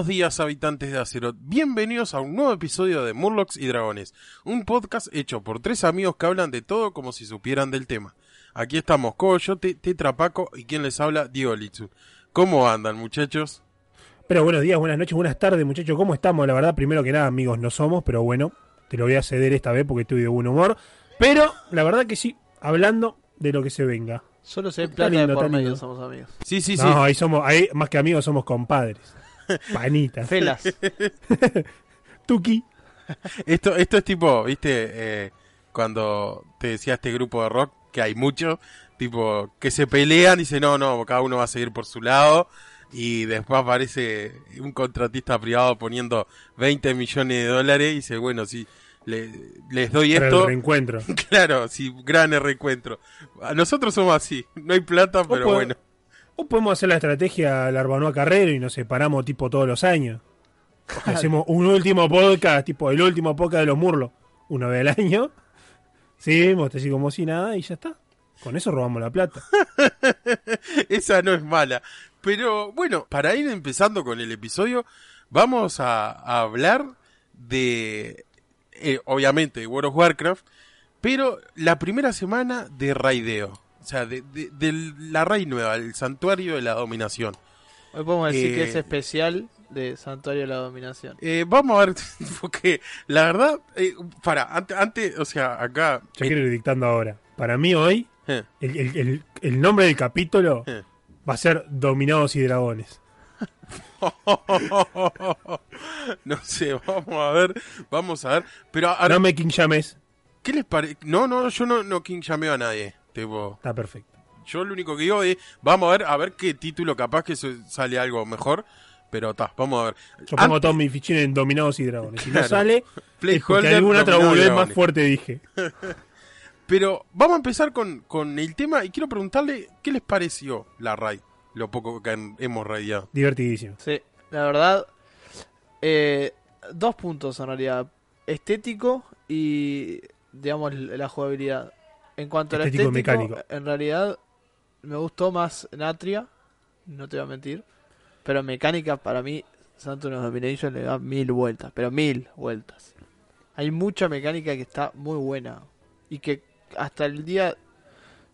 buenos días habitantes de Azeroth, bienvenidos a un nuevo episodio de Murlocs y Dragones, un podcast hecho por tres amigos que hablan de todo como si supieran del tema. Aquí estamos Coyote, Tetrapaco y quien les habla, Diego Litsu. ¿Cómo andan muchachos? Pero buenos días, buenas noches, buenas tardes muchachos, ¿cómo estamos? La verdad, primero que nada amigos no somos, pero bueno, te lo voy a ceder esta vez porque estoy de buen humor. Pero la verdad que sí, hablando de lo que se venga. Solo se Está plata lindo, de por medio somos amigos. Sí, sí, sí. no, ahí somos, ahí más que amigos somos compadres. Panitas. Felas. Tuki. Esto, esto es tipo, viste, eh, cuando te decía este grupo de rock, que hay muchos, tipo, que se pelean y dicen, no, no, cada uno va a seguir por su lado. Y después aparece un contratista privado poniendo 20 millones de dólares y dice, bueno, si le- les doy Para el esto, reencuentro. claro, si gran reencuentro. A nosotros somos así, no hay plata, pero bueno. O podemos hacer la estrategia Larbanoa Carrero y nos separamos tipo todos los años. Hacemos un último podcast, tipo el último podcast de los murlos, una vez al año. Sí, así como si nada y ya está. Con eso robamos la plata. Esa no es mala. Pero bueno, para ir empezando con el episodio, vamos a, a hablar de, eh, obviamente, de World of Warcraft, pero la primera semana de Raideo. O sea, de, de- de la raid nueva, el santuario de la dominación. Hoy podemos decir que Eh, es especial de Santuario de la Dominación. Eh, vamos a ver, porque la verdad, eh, para, antes, antes, o sea, acá... Yo quiero ir dictando ahora. Para mí hoy, eh, el, el- el- el nombre del capítulo eh. va a ser Dominados y Dragones. no sé, vamos a ver, vamos a ver. Pero ahora, No me King llames. ¿qué les parece? No, no, yo no, no King llameo a nadie. Tipo, Está perfecto. yo lo único que digo es, vamos a ver, a ver qué título capaz que sale algo mejor. Pero está, vamos a ver. Yo pongo Antes- todos mis fichines en Dominados y Dragones. Si Claro. no sale, es porque alguna otra más fuerte dije. Pero vamos a empezar con, con el tema y quiero preguntarle qué les pareció la raid, lo poco que han- hemos raideado. Divertidísimo. Sí, la verdad, eh, dos puntos en realidad. Estético y, digamos, la jugabilidad. En cuanto a Estético mecánico. en realidad me gustó más Natria, no te voy a mentir. Pero mecánica, para mí, Santos Domination le da mil vueltas, pero mil vueltas. Hay mucha mecánica que está muy buena. Y que hasta el día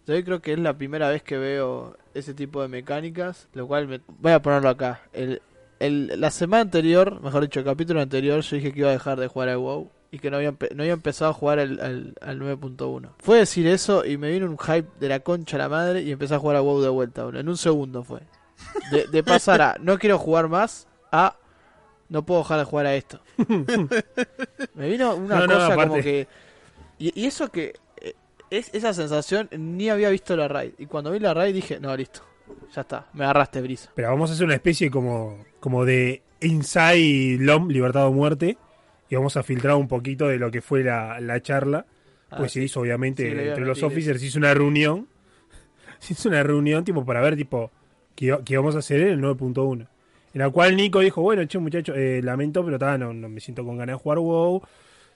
de hoy creo que es la primera vez que veo ese tipo de mecánicas. Lo cual me... voy a ponerlo acá. El, el- la semana anterior, mejor dicho, el capítulo anterior, yo dije que iba a dejar de jugar al WoW. Y que no había, no había empezado a jugar al, al, al 9.1. Fue decir eso y me vino un hype de la concha a la madre y empecé a jugar a WoW de vuelta. boludo. En un segundo fue. De, de pasar a no quiero jugar más a no puedo dejar de jugar a esto. Me vino una No, cosa como que. Y, y eso que. eh, Es, esa sensación ni había visto la raid. Y cuando vi la raid dije, no, listo. Ya está, me agarraste brisa. Pero vamos a hacer una especie como, como de Inside LOM, Libertad o Muerte. Y vamos a filtrar un poquito de lo que fue la, la charla. Ah, Pues se hizo, obviamente, Sí, entre los officers, se hizo una reunión. Se hizo una reunión, tipo, para ver, tipo, qué, qué íbamos a hacer en el 9.1. En la cual Nico dijo, bueno, che, muchachos, eh, lamento, pero ta, no, no me siento con ganas de jugar WoW.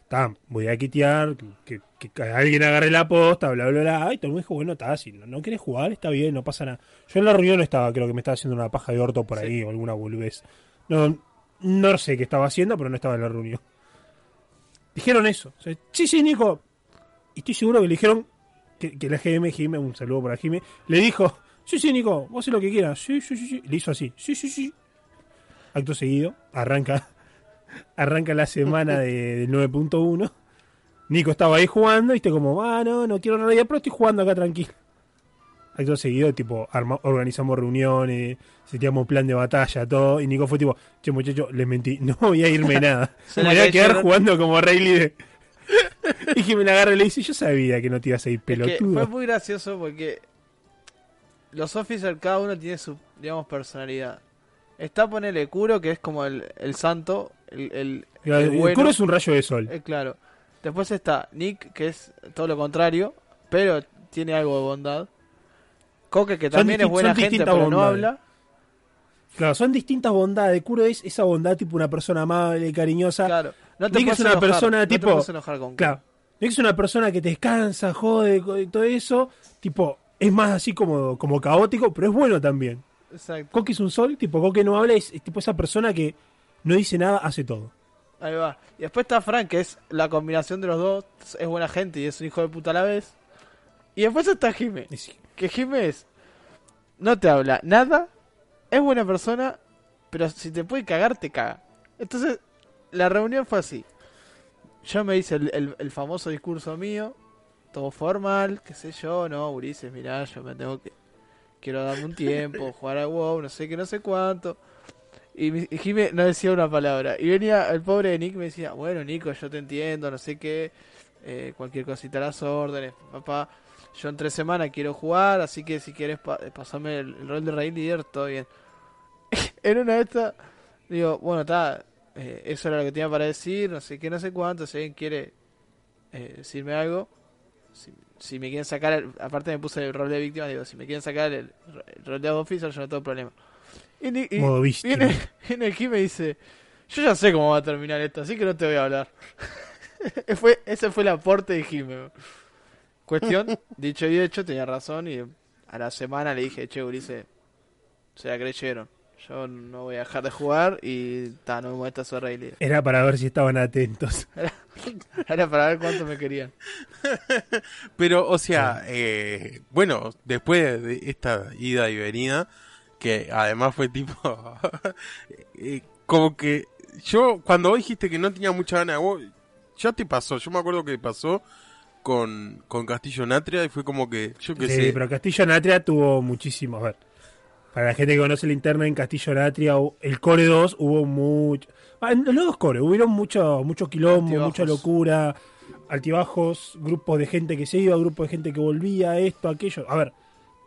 Ta, voy a quitear, que, que- que alguien agarre la posta, bla, bla, bla. Y todo el mundo dijo, bueno, está, si no, no querés jugar, está bien, no pasa nada. Yo en la reunión no estaba, creo que me estaba haciendo una paja de orto por Sí. ahí o alguna boludez. No, no sé qué estaba haciendo, pero no estaba en la reunión. Dijeron eso. Sí, sí, Nico. Y estoy seguro que le dijeron que, que la GM, Jime, un saludo para Jime, le dijo, sí, sí, Nico, vos haces lo que quieras. Sí, sí, sí, sí. Le hizo así, sí, sí, sí. Acto seguido, arranca, arranca la semana de, del 9.1. Nico estaba ahí jugando y este como, ah, no, no quiero realidad, pero estoy jugando acá tranquilo. Acto seguido, tipo, arma- organizamos reuniones, seteamos plan de batalla, todo. Y Nico fue tipo, che, muchacho, les mentí, no voy a irme nada. Me voy a quedar jugando como rey líder. y que me la agarra y le dice, yo sabía que no te ibas a ir Es que pelotudo. fue muy gracioso porque los officers cada uno tiene su, digamos, personalidad. Está ponerle Kuro, que es como el, el santo, el, el, el, el bueno. Kuro es un rayo de sol. Eh, claro. Después está Nick, que es todo lo contrario, pero tiene algo de bondad. Coque, que también es buena gente, pero no habla. Claro, son distintas bondades. Kuro es esa bondad tipo una persona amable, cariñosa. Claro. No te Nick es una enojar, persona no te tipo- puedes enojar con. Claro. Nick es una persona que te descansa, jode, y todo eso. Tipo, es más así como, como caótico, pero es bueno también. Exacto. Coque es un sol, tipo Coque no habla, es, es tipo esa persona que no dice nada, hace todo. Ahí va. Y después está Frank, que es la combinación de los dos. Es buena gente y es un hijo de puta a la vez. Y después está Jime. Es- Que Jime es. No te habla nada. Es buena persona. Pero si te puede cagar, te caga. Entonces, la reunión fue así. Yo me hice el, el- el famoso discurso mío. Todo formal, qué sé yo, no, Ulises, mirá, yo me tengo que. Quiero darme un tiempo, jugar a WoW, no sé qué, no sé cuánto. Y, Jime no decía una palabra. Y venía el pobre Nick y me decía, bueno, Nico, yo te entiendo, no sé qué. eh, cualquier cosita a las órdenes, papá. Yo en tres semanas quiero jugar, así que si quieres pa- pasarme el, el rol de rey líder, todo bien. en una de estas, digo, bueno, está, eh, eso era lo que tenía para decir, no sé qué, no sé cuánto. Si alguien quiere eh, decirme algo, si, si me quieren sacar, el- aparte me puse el rol de víctima, digo, si me quieren sacar el, el rol de officer, yo no tengo problema. Y, y- Modo víctima. Viene, viene aquí y me dice, yo ya sé cómo va a terminar esto, así que no te voy a hablar. fue, ese fue el aporte de Jime. Cuestión, dicho y hecho, tenía razón y a la semana le dije, che, Ulises, se la creyeron. Yo no voy a dejar de jugar y ta, no me muestra su rey. Era para ver si estaban atentos. Era para ver cuánto me querían. Pero, o sea, eh, bueno, después de esta ida y venida, que además fue tipo, eh, como que yo, cuando vos dijiste que no tenía mucha ganas, vos, ya te pasó, yo me acuerdo que pasó con, con Castillo Natria y fue como que, yo qué Sí, sé, pero Castillo Natria tuvo muchísimo. A ver, para la gente que conoce el internet en Castillo Natria, el Core 2 hubo mucho. ah, En los dos Core hubieron mucho, mucho quilombo, Altibajos. mucha locura, altibajos, grupos de gente que se iba, grupos de gente que volvía, esto, aquello. A ver,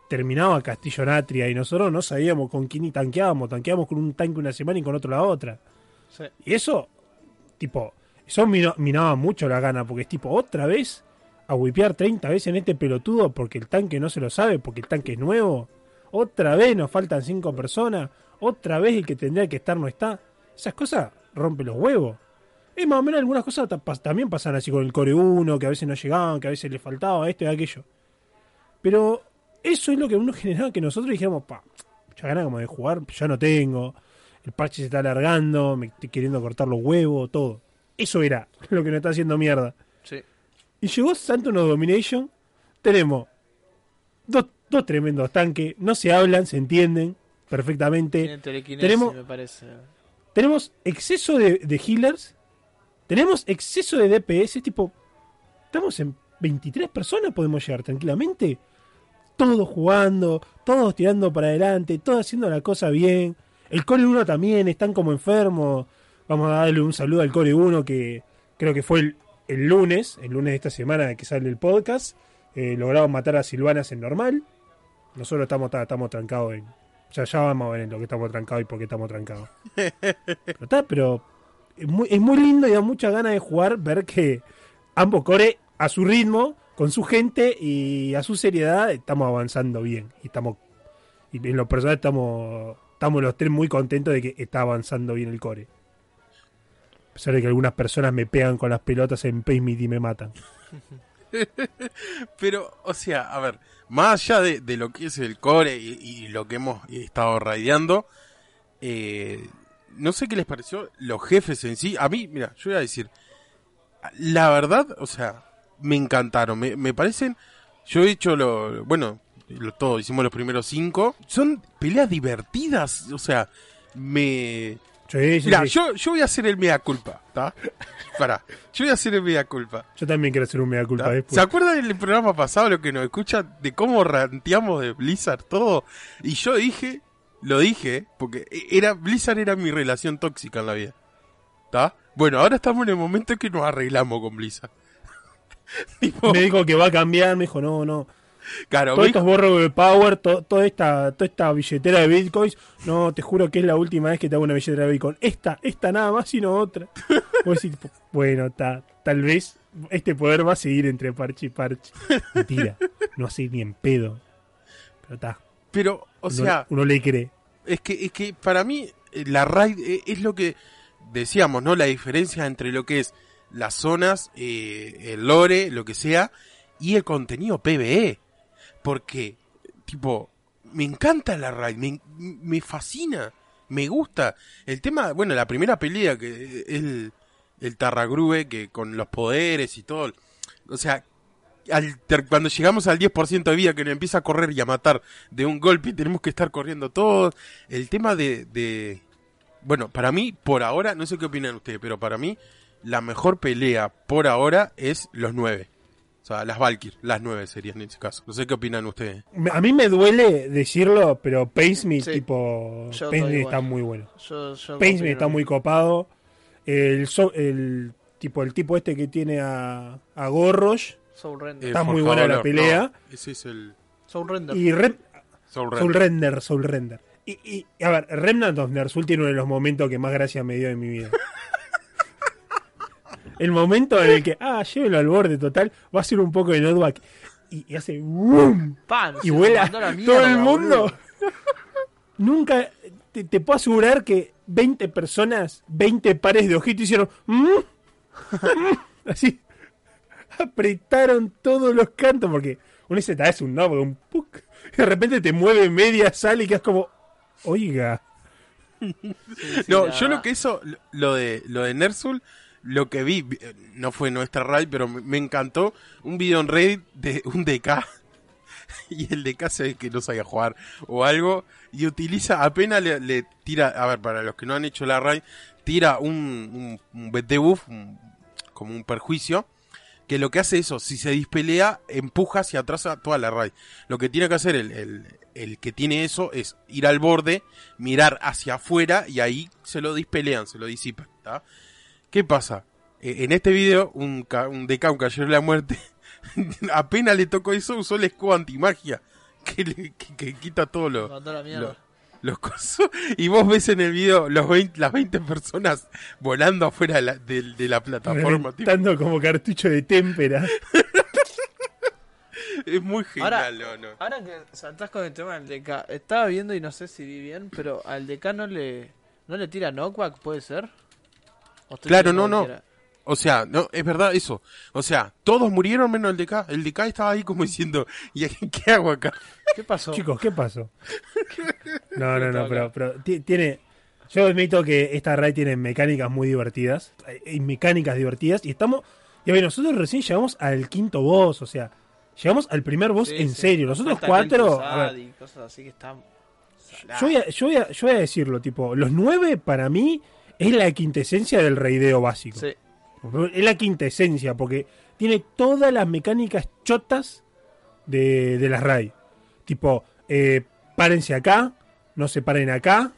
terminaba Castillo Natria y nosotros no sabíamos con quién ni tanqueábamos. Tanqueábamos con un tanque una semana y con otro la otra. Sí. Y eso, tipo, eso minaba mucho la gana, porque es tipo, otra vez a wipear 30 veces en este pelotudo porque el tanque no se lo sabe, porque el tanque es nuevo. Otra vez nos faltan 5 personas. Otra vez el que tendría que estar no está. Esas cosas rompen los huevos. Es más o menos algunas cosas también pasan así con el Core 1, que a veces no llegaban, que a veces le faltaba esto y aquello. Pero eso es lo que uno generaba que nosotros dijéramos, pa, mucha ganas como de jugar, ya no tengo. El parche se está alargando, me estoy queriendo cortar los huevos, todo. Eso era lo que nos está haciendo mierda. Y llegó Santo No Domination. Tenemos dos, dos tremendos tanques. No se hablan, se entienden perfectamente. Tienen telequinesis, tenemos- me parece. Tenemos exceso de, de healers. Tenemos exceso de DPS. Tipo, estamos en 23 personas, podemos llegar tranquilamente. Todos jugando, todos tirando para adelante, todos haciendo la cosa bien. El Core 1 también, están como enfermos. Vamos a darle un saludo al Core 1 que creo que fue el, el lunes, el lunes de esta semana que sale el podcast. Eh, lograron matar a Silvanas en normal. Nosotros estamos, ta- estamos trancados en. Ya, ya vamos a ver en lo que estamos trancados y por qué estamos trancados. Pero está, pero es muy, es muy lindo y da mucha ganas de jugar, ver que ambos core a su ritmo, con su gente y a su seriedad, estamos avanzando bien. Y estamos y en lo personal estamos, estamos los tres muy contentos de que está avanzando bien el core. A pesar de que algunas personas me pegan con las pelotas en Paymit y me matan. Pero, o sea, a ver, más allá de, de lo que es el core y, lo que hemos estado raideando, eh, no sé qué les pareció los jefes en sí. A mí, mira, yo voy a decir, la verdad, o sea, me encantaron. Me, me parecen, yo he hecho lo, bueno, lo, todo, hicimos los primeros cinco. Son peleas divertidas, o sea, me... Sí, sí, Mira, sí. yo, yo voy a hacer el mea culpa, ¿está? Pará, yo voy a hacer el mea culpa. Yo también quiero hacer un mea culpa ¿Tá? después. ¿Se acuerdan del programa pasado lo que nos escuchan de cómo ranteamos de Blizzard todo? Y yo dije, lo dije, porque era Blizzard era mi relación tóxica en la vida. ¿Está? Bueno, ahora estamos en el momento en que nos arreglamos con Blizzard. Tipo, Me dijo que va a cambiar, me dijo, no, no. Claro, Todos estos borros de Power, to- toda, esta, toda esta billetera de Bitcoins, no, te juro que es la última vez que te hago una billetera de Bitcoin. Esta, esta nada más, sino otra. Vos decís, bueno, ta- tal vez este poder va a seguir entre parche y parche. Mentira, no así ni en pedo. Pero está, pero, o uno, sea, uno le cree. es que, es que para mí eh, la raid eh, es lo que decíamos, ¿no? La diferencia entre lo que es las zonas, eh, el lore, lo que sea, y el contenido PvE. Porque, tipo, me encanta la raid, me, me fascina, me gusta. El tema, bueno, la primera pelea que es el, el Tarragrube, que con los poderes y todo. O sea, al ter- cuando llegamos al 10% de vida que nos empieza a correr y a matar de un golpe tenemos que estar corriendo todos. El tema de, de... Bueno, para mí, por ahora, no sé qué opinan ustedes, pero para mí, la mejor pelea por ahora es los nueve. O sea, las Valkyr, las nueve serían en ese caso. No sé qué opinan ustedes. A mí me duele decirlo, pero Pace Me, Sí. tipo. Yo Pace estoy Me igual. está muy bueno. Yo, está muy copado. El, so- el tipo el tipo este que tiene a, a Gorrosh. Soul Render. Eh, Está muy buena la pelea. no, ese es el Soul Render. Y Soul Render. Soul Render, Soul Render. Y, y, a ver, Remnant of Ner'zhul tiene uno de los momentos que más gracia me dio en mi vida. el momento en el que, ah, llévelo al borde total, va a hacer un poco de notback y, y hace ¡boom! Pan, y vuela todo el mundo. Nunca te, te puedo asegurar que 20 personas, 20 pares de ojitos hicieron "Mm, mm", así. Apretaron todos los cantos porque uno dice, "Ta, es un no, un puc. Y de repente te mueve media sala y quedas como, oiga. Sí, No, yo lo que hizo, lo de, lo de Nersul, lo que vi, eh, no fue nuestra raid, pero me, encantó un video en Reddit de un DK. Y el DK se que no sabía jugar o algo. Y utiliza, apenas le, tira, a ver, para los que no han hecho la raid, tira un, un, un- como un perjuicio. Que lo que hace eso, si se dispelea, empuja hacia atrás a toda la raid. Lo que tiene que hacer el, el, el que tiene eso es ir al borde, mirar hacia afuera y ahí se lo dispelean, se lo disipan. ¿tá? ¿Qué pasa? Eh, en este video, un, ca- un DK, un caballero de la muerte, apenas le tocó eso, usó el escudo antimagia. Que, le- que, que quita todo lo, lo- los cosos. Y vos ves en el video los 20 las 20 personas volando afuera de la, de- de la plataforma. Reventando como cartucho de témpera. es muy Ahora- genial, ¿no? no? Ahora que saltás con el tema del DK, estaba viendo y no sé si vi bien, pero al DK no le, no le tira knockback, ¿puede ser? ¿O estoy Claro, no, no. O sea, no, es verdad eso. O sea, todos murieron menos el DK. El DK estaba ahí como diciendo, ¿y qué hago acá? ¿Qué pasó? Chicos, ¿qué pasó? No, no, no, pero, pero ti- tiene. Yo admito que esta raid tiene mecánicas muy divertidas. Hay mecánicas divertidas. Y estamos. Y a ver, nosotros recién llegamos al quinto boss. O sea, llegamos al primer boss Sí, en sí. serio. Nos Nosotros falta Kel'Thuzad cuatro. a ver, y cosas así que están yo, voy a, yo, voy a, yo voy a decirlo, tipo, los nueve para mí es la quintesencia del raideo básico. Sí. Es la quintesencia, porque tiene todas las mecánicas chotas de, de las raid. Tipo, eh, párense acá, no se paren acá,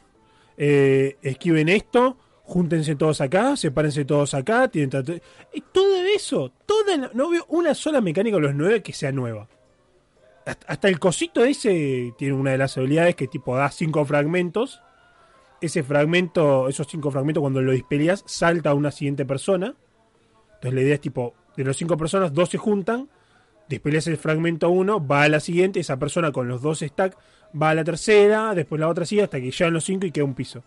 eh, esquiven esto, júntense todos acá, sepárense todos acá, tienen y todo eso, toda la- no veo una sola mecánica de los nueve que sea nueva. Hasta, hasta el cosito ese tiene una de las habilidades que tipo da cinco fragmentos. Ese fragmento, esos cinco fragmentos, cuando lo dispeleas, salta a una siguiente persona. Entonces la idea es tipo, de los cinco personas, dos se juntan, dispeleas el fragmento uno, va a la siguiente, esa persona con los dos stacks va a la tercera, después la otra sigue hasta que llegan los cinco y queda un piso.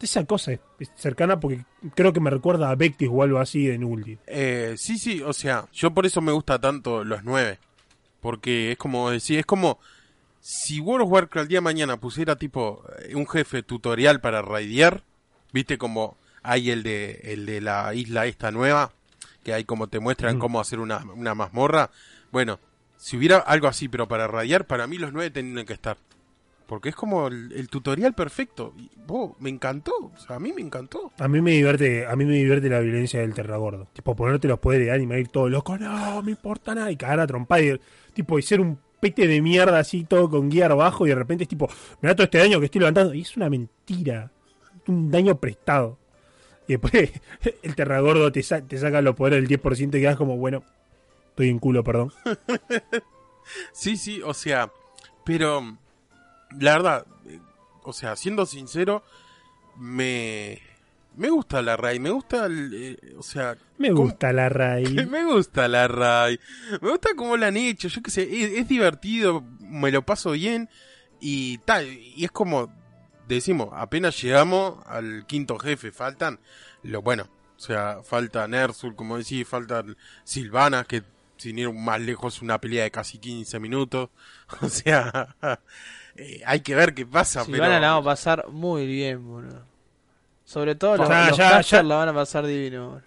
Esa cosa es cercana porque creo que me recuerda a Vectis o algo así de Nuldi. Eh, sí, sí, o sea, yo por eso me gusta tanto los nueve. Porque es como decir, es como si World of Warcraft el día de mañana pusiera tipo eh, un jefe tutorial para raidear, viste como hay el de el de la isla esta nueva, que hay como te muestran cómo hacer una, una mazmorra. Bueno, si hubiera algo así, pero para raidear, para mí los nueve tendrían que estar. Porque es como el, el tutorial perfecto. Y, oh, me encantó, o sea, a mí me encantó. A mí me divierte, a mí me divierte la violencia del terragordo. Tipo, ponerte los poderes de anime, ir todo loco, no me importa nada, y cagar a trompada y tipo, y ser un pete de mierda así, todo con guiar bajo, y de repente es tipo, me da todo este daño que estoy levantando. Y es una mentira. Un daño prestado. Y después el terragordo te, sa- te saca los poderes del 10% y quedas como, bueno, estoy en culo, perdón. Sí, sí, o sea, pero la verdad, eh, o sea, siendo sincero, me me gusta la Rai, me gusta, el, eh, o sea, Me ¿Cómo? gusta la raíz. me gusta la Rai, me gusta cómo la han hecho, yo qué sé, es, es divertido, me lo paso bien y tal, y es como decimos, apenas llegamos al quinto jefe, faltan lo bueno, o sea, falta Nersul, como decís, faltan Silvana, que sin ir más lejos una pelea de casi 15 minutos, o sea, eh, hay que ver qué pasa. Silvana pero... la vamos a pasar muy bien, boludo. Sobre todo los, Ya, los ya, Catcher ya. la van a pasar divino.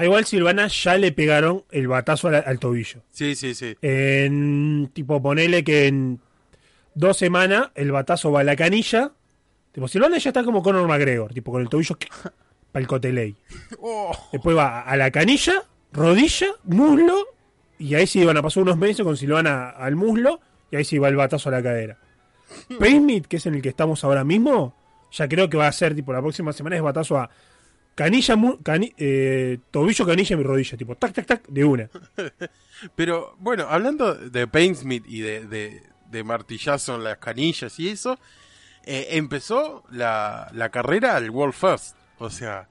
Igual Silvana ya le pegaron el batazo al, al tobillo. Sí, sí, sí. En tipo, ponele que en dos semanas el batazo va a la canilla. Tipo, Silvana ya está como Conor McGregor, tipo con el tobillo para el coteley. Oh, Después va a la canilla, rodilla, muslo, y ahí sí van a pasar unos meses con Silvana al muslo, y ahí sí va el batazo a la cadera. Paysmith, que es en el que estamos ahora mismo, ya creo que va a ser, tipo, la próxima semana es batazo a canilla, eh, tobillo, canilla y rodilla, tipo, tac, tac, tac, de una. Pero bueno, hablando de Painsmith y de, de, martillazo en las canillas y eso, eh, empezó la, la carrera al World First. O sea,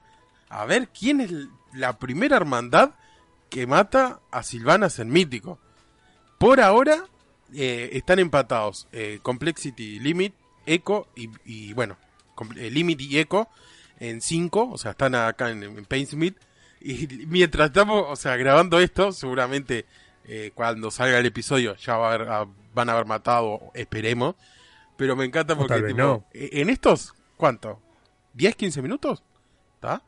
a ver quién es la primera hermandad que mata a Silvanas en Mítico. Por ahora eh, están empatados eh, Complexity Limit, Echo y, bueno, Limit y Echo en 5, o sea, están acá en, en Painsmith. Y mientras estamos, o sea, grabando esto, seguramente eh, cuando salga el episodio ya va a haber- ah, van a haber matado, esperemos. Pero me encanta porque tipo, no. eh, en estos, ¿cuánto? ¿10, 15 minutos? ¿Está?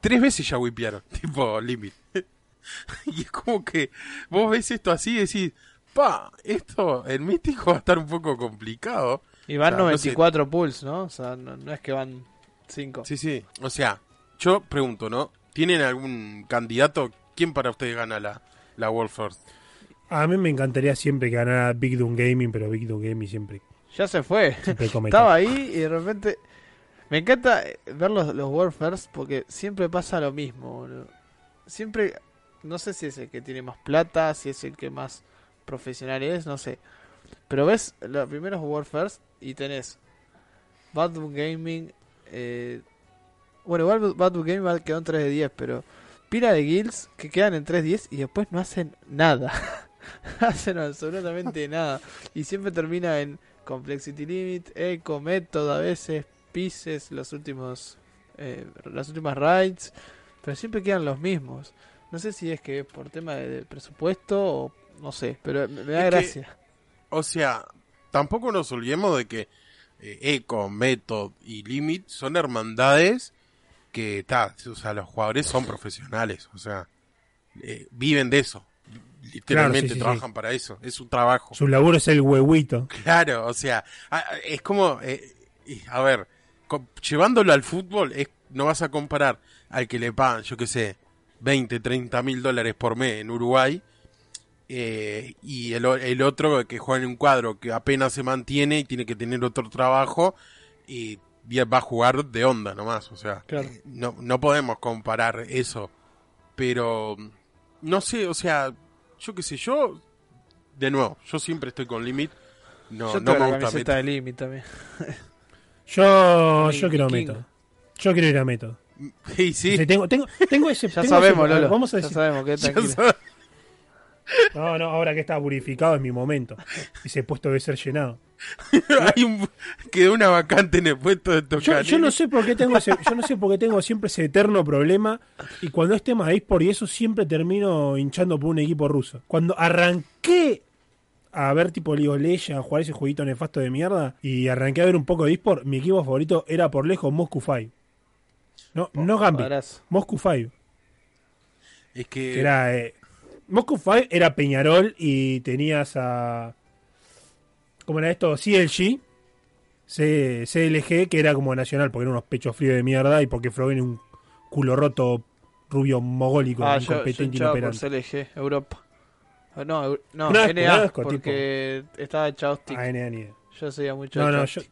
Tres veces ya wipearon, tipo Limit. y es como que vos ves esto así y decís, pa, esto en mítico va a estar un poco complicado. Y van O sea, no sé. 94 pulls, ¿no? O sea, no, no es que van 5. Sí, sí. O sea, yo pregunto, ¿no? ¿Tienen algún candidato? ¿Quién para ustedes gana la, la World First? A mí me encantaría siempre que ganara Big Doom Gaming, pero Big Doom Gaming siempre, Ya se fue. Estaba ahí y de repente. Me encanta eh, ver los, los World First porque siempre pasa lo mismo, boludo. Siempre. No sé si es el que tiene más plata, si es el que más profesional es, no sé. Pero ves los primeros World First y tenés Bad Boom Gaming. Eh, bueno, igual Bad Boom Gaming va- quedó en 3 de 10, pero pila de guilds que quedan en 3 de 10 y después no hacen nada. hacen absolutamente nada. Y siempre termina en Complexity Limit, Eco, Method a veces, Pieces, los últimos, eh, las últimas raids, pero siempre quedan los mismos. No sé si es que por tema de, de presupuesto o no sé, pero me, me da Es que- gracia. O sea, tampoco nos olvidemos de que eh, Echo, Method y Limit son hermandades que, ta, o sea, los jugadores son profesionales, o sea, eh, viven de eso. Literalmente sí, sí, trabajan para eso, es su trabajo. Su laburo es el huehuito. Claro, o sea, es como, eh, a ver, llevándolo al fútbol, es, no vas a comparar al que le pagan, yo qué sé, 20, 30 mil dólares por mes en Uruguay, eh, y el, o- el otro que juega en un cuadro que apenas se mantiene y tiene que tener otro trabajo, y va a jugar de onda nomás, o sea, Claro. no, no podemos comparar eso, pero no sé, o sea, yo qué sé, yo, de nuevo, yo siempre estoy con Limit, no, Yo no me gusta Meta. de Limit también. Yo, yo quiero método. Yo quiero ir a método. Sí, sí, O sea, tengo, tengo, tengo ese. Ya tengo sabemos, ese- Lolo. Vamos a ya decir. sabemos que ya tranquilo. sabes. No, no, ahora que está purificado es mi momento. Ese puesto debe ser llenado. Hay un, quedó una vacante en el puesto de tocar. yo no sé por qué tengo ese, yo no sé por qué tengo siempre ese eterno problema y cuando es tema de eSport y eso siempre termino hinchando por un equipo ruso. Cuando arranqué a ver tipo League of Legends, a jugar ese jueguito nefasto de mierda y arranqué a ver un poco de eSport, mi equipo favorito era por lejos Moscow 5. No, no Gambit. Moscow 5. Es que, Que era eh, Moscow 5 era Peñarol y tenías a ¿cómo era esto? CLG C- CLG que era como nacional porque eran unos pechos fríos de mierda y porque Froggen es un culo roto rubio mogólico Ah, yo, yo incompetente hinchaba por CLG, Europa. Ah, No, no, NA, porque estaba Chaustic. Ah, NA, ni idea. Yo seguía mucho no de no yo,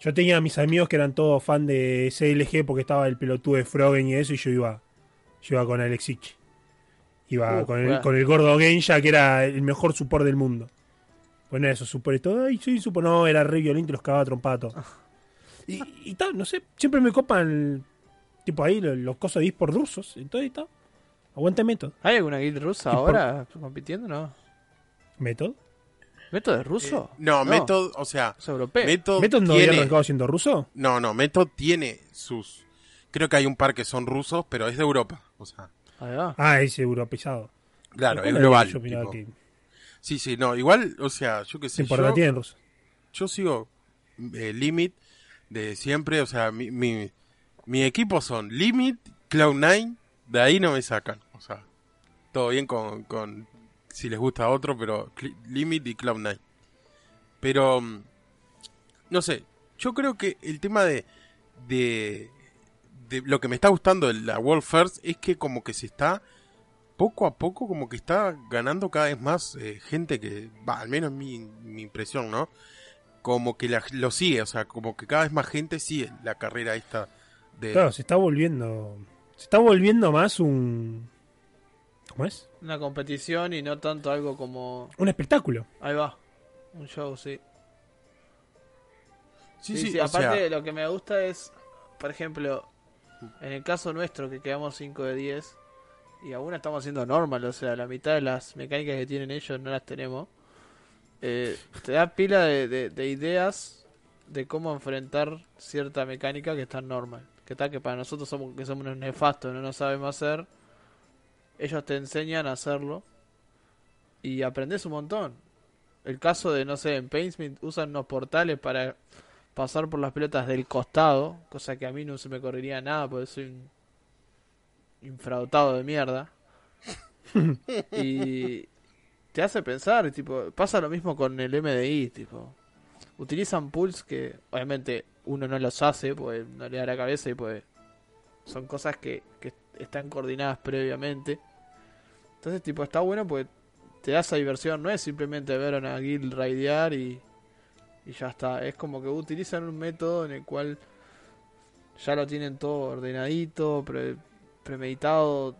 yo tenía a mis amigos que eran todos fan de CLG porque estaba el pelotudo de Froggen y eso y yo iba yo iba con Alex Ich. Iba Uh, con, el, bueno. con el gordo Gensha que era el mejor support del mundo Bueno, eso, super todo. Ay, sí, super, no, era re violento y los cagaba trompato. Y, y tal, no sé, siempre me copan, tipo ahí, los, los cosas de eSport rusos. Entonces, está. Aguante método. ¿Hay alguna guild rusa Y por- ahora compitiendo? No. ¿Método? ¿Método es ruso? Eh, no, Method, o sea, Es europeo. Method, ¿Método no había tiene, arrancado siendo ruso? no, no, Method tiene sus, creo que hay un par que son rusos, pero es de Europa, o sea. Ah, es europeizado. claro, es ¿Cuál era global. Yo opinaba tipo. que Sí, sí, no, igual, o sea, yo qué sé, yo, tienen yo sigo eh, Limit de siempre, o sea, mi, mi, mi equipo son Limit, Cloud9, de ahí no me sacan, o sea, todo bien con, con si les gusta otro, pero Limit y Cloud9. Pero, mm, no sé, yo creo que el tema de, de, de lo que me está gustando de la World First es que como que se está poco a poco como que está ganando cada vez más eh, gente que, va, al menos mi, mi impresión, ¿no? Como que la- lo sigue, o sea, como que cada vez más gente sigue la carrera esta de... Claro, se está volviendo. Se está volviendo más un. ¿Cómo es? Una competición y no tanto algo como... Un espectáculo. Ahí va. Un show, sí. sí, Sí, sí, sí, o aparte sea, lo que me gusta es, por ejemplo, en el caso nuestro que quedamos 5 de 10 y aún estamos haciendo normal, o sea, la mitad de las mecánicas que tienen ellos no las tenemos, eh, te da pila de, de- de ideas de cómo enfrentar cierta mecánica que está normal. Que está que para nosotros somos que somos unos nefastos, no nos sabemos hacer, ellos te enseñan a hacerlo y aprendes un montón. El caso de, no sé, en Paintsmith usan unos portales para pasar por las pelotas del costado, cosa que a mí no se me correría nada porque soy un infradotado de mierda. y te hace pensar, tipo, pasa lo mismo con el MDI, tipo, utilizan pools que obviamente uno no los hace, pues no le da la cabeza y pues son cosas que, que están coordinadas previamente. Entonces, tipo, está bueno porque te da esa diversión, no es simplemente ver a una guild raidear y, y ya está. Es como que utilizan un método en el cual ya lo tienen todo ordenadito, pre- premeditado,